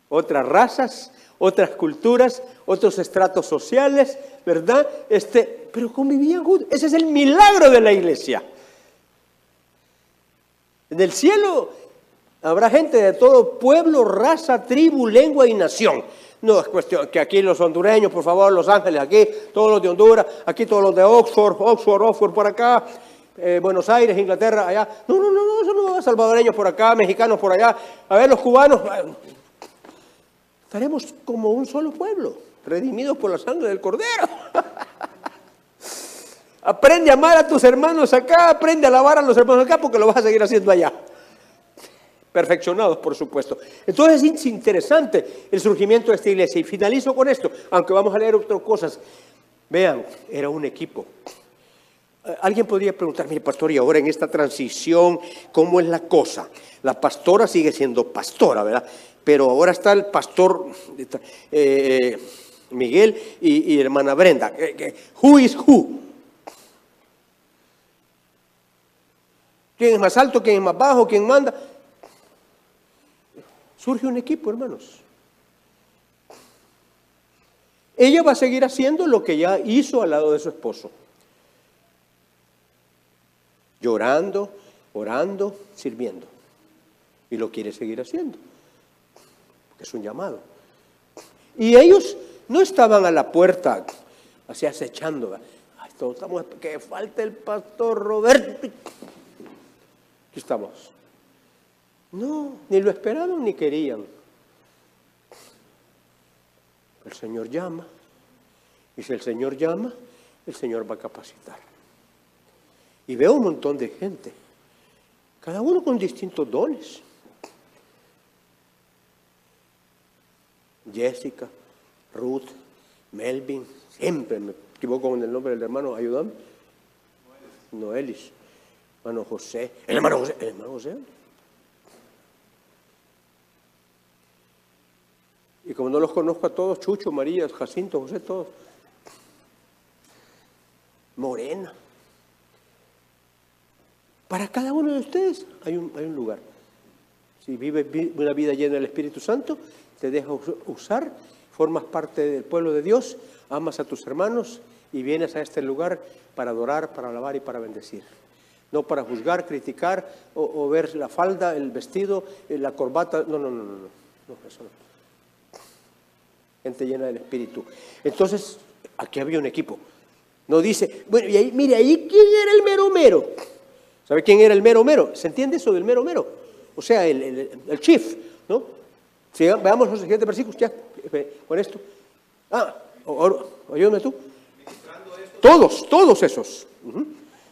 Otras razas, otras culturas, otros estratos sociales, ¿verdad? Este, pero convivían. Ese es el milagro de la iglesia. En el cielo habrá gente de todo pueblo, raza, tribu, lengua y nación. No es cuestión que aquí los hondureños, por favor, Los Ángeles, aquí, todos los de Honduras, aquí todos los de Oxford, Oxford, Oxford por acá, eh, Buenos Aires, Inglaterra, allá. No, no, no, no, eso no va, salvadoreños por acá, mexicanos por allá. A ver, los cubanos. Estaremos como un solo pueblo, redimidos por la sangre del Cordero. Aprende a amar a tus hermanos acá, aprende a alabar a los hermanos acá, porque lo vas a seguir haciendo allá. Perfeccionados, por supuesto. Entonces es interesante el surgimiento de esta iglesia. Y finalizo con esto, aunque vamos a leer otras cosas. Vean, era un equipo. Eh, Alguien podría preguntar, mire, pastor, y ahora en esta transición, ¿cómo es la cosa? La pastora sigue siendo pastora, ¿verdad? Pero ahora está el pastor eh, Miguel y, y hermana Brenda. Eh, eh, Who is who? ¿Quién es más alto? ¿Quién es más bajo? ¿Quién manda? Surge un equipo, hermanos. Ella va a seguir haciendo lo que ya hizo al lado de su esposo. Llorando, orando, sirviendo. Y lo quiere seguir haciendo. Porque es un llamado. Y ellos no estaban a la puerta, así acechando. Ay, todos estamos, que falta el pastor Roberto. Aquí estamos. No, ni lo esperaban ni querían. El Señor llama. Y si el Señor llama, el Señor va a capacitar. Y veo un montón de gente, cada uno con distintos dones. Jessica, Ruth, Melvin, siempre me equivoco con el nombre del hermano, ayúdame. Noelis, hermano José, el hermano José, el hermano José. Y como no los conozco a todos, Chucho, María, Jacinto, José, todos. Morena. Para cada uno de ustedes hay un, hay un lugar. Si vives vi- una vida llena del Espíritu Santo, te deja us- usar, formas parte del pueblo de Dios, amas a tus hermanos y vienes a este lugar para adorar, para alabar y para bendecir. No para juzgar, criticar o, o ver la falda, el vestido, eh, la corbata. No, no, no, no, no. no eso no gente llena del Espíritu. Entonces, aquí había un equipo. No dice, bueno, y ahí, mire, ahí quién era el mero mero. ¿Sabe quién era el mero mero? ¿Se entiende eso del mero mero? O sea, el, el- el chief, ¿no? Si veamos los siguientes versículos, ya, eh, con esto. Ah, ayúdame tú. Todos, todos esos. Ujú.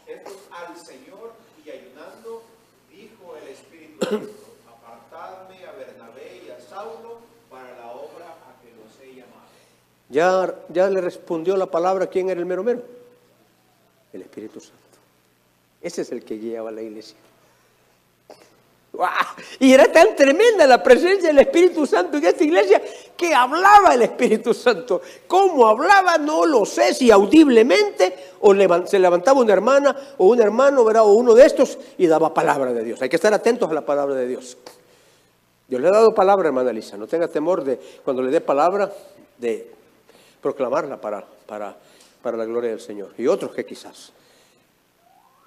Estos al Señor y ayunando, dijo el Espíritu Santo, apartadme a Bernabé y a Saulo para la obra a que los he llamado. Ya, ya le respondió la palabra quién era el mero mero. El Espíritu Santo. Ese es el que guiaba a la iglesia. Y era tan tremenda la presencia del Espíritu Santo en esta iglesia que hablaba el Espíritu Santo. ¿Cómo hablaba? No lo sé, si audiblemente o se levantaba una hermana o un hermano, ¿verdad? o uno de estos y daba palabra de Dios. Hay que estar atentos a la palabra de Dios. Dios le ha dado palabra, hermana Lisa. No tenga temor de cuando le dé palabra de proclamarla para, para, para la gloria del Señor. Y otros que quizás.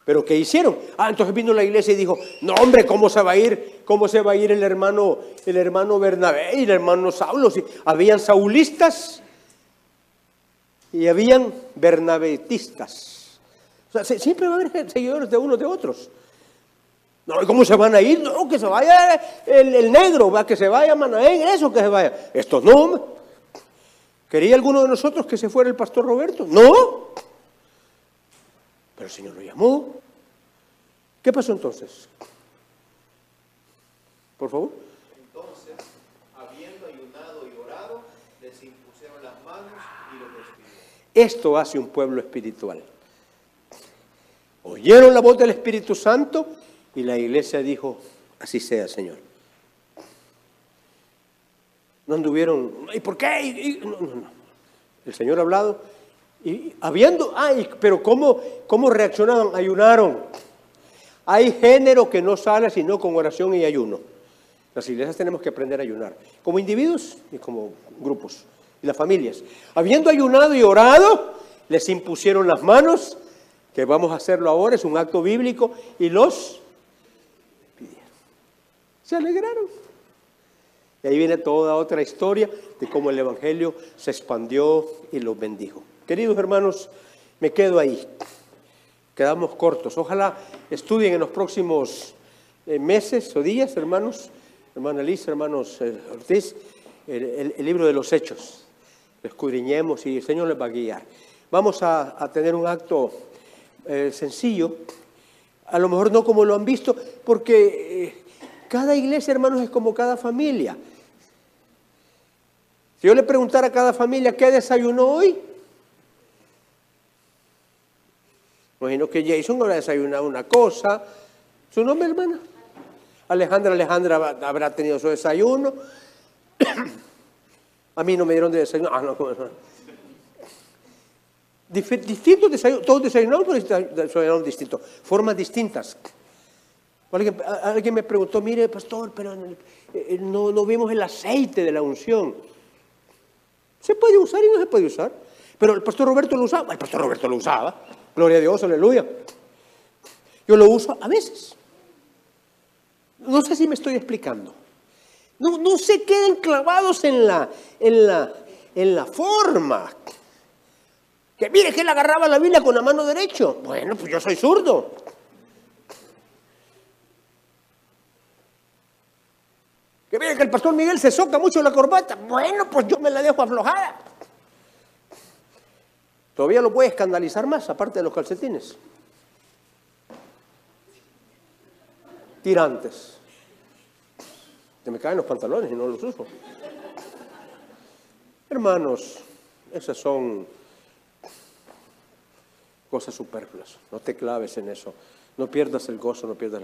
Pero ¿qué hicieron? Ah, entonces vino la iglesia y dijo, no hombre, ¿cómo se va a ir? ¿Cómo se va a ir el hermano, el hermano Bernabé y el hermano Saulo? Si habían saulistas y habían bernabetistas. O sea, se- siempre va a haber seguidores de unos de otros. No, ¿y cómo se van a ir? No, que se vaya el, negro, va, que se vaya Manaén, eso que se vaya. Estos no. ¿Quería alguno de nosotros que se fuera el pastor Roberto? No. Pero el Señor lo llamó. ¿Qué pasó entonces? Por favor. Entonces, impusieron las manos y los despidieron. Esto hace un pueblo espiritual. Oyeron la voz del Espíritu Santo y la iglesia dijo, así sea, Señor. No anduvieron, ¿y por qué? Y- y- no, no, no. El Señor ha hablado y habiendo, ay, pero ¿cómo, cómo reaccionaban? Ayunaron. Hay género que no sale sino con oración y ayuno. Las iglesias tenemos que aprender a ayunar, como individuos y como grupos, y las familias. Habiendo ayunado y orado, les impusieron las manos, que vamos a hacerlo ahora, es un acto bíblico, y los pidieron. Se alegraron. Y ahí viene toda otra historia de cómo el Evangelio se expandió y los bendijo. Queridos hermanos, me quedo ahí. Quedamos cortos. Ojalá estudien en los próximos eh, meses o días, hermanos, hermana Elisa, hermanos eh, Ortiz, el, libro de los hechos. Escudriñemos y el Señor les va a guiar. Vamos a, tener un acto eh, sencillo, a lo mejor no como lo han visto, porque cada iglesia, hermanos, es como cada familia. Si yo le preguntara a cada familia qué desayunó hoy, imagino que Jason habrá desayunado una cosa. ¿Su nombre, hermana? Alejandra, Alejandra habrá tenido su desayuno. A mí no me dieron de desayuno. Ah, no, distintos desayunos, todos desayunaron, pero desa- desayunaron distintos, formas distintas. Alguien, me preguntó, mire, pastor, pero eh, no, no vimos el aceite de la unción. Se puede usar y no se puede usar. Pero el pastor Roberto lo usaba. El pastor Roberto lo usaba. Gloria a Dios, aleluya. Yo lo uso a veces. No sé si me estoy explicando. No, no se queden clavados en la, en la, en la forma. Que mire que él agarraba la Biblia con la mano derecha. Bueno, pues yo soy zurdo. Que mire que el pastor Miguel se soca mucho la corbata. Bueno, pues yo me la dejo aflojada. Todavía lo puede escandalizar más, aparte de los calcetines. Tirantes. Se me caen los pantalones y no los uso. Hermanos, esas son cosas superfluas. No te claves en eso. No pierdas el gozo, no pierdas la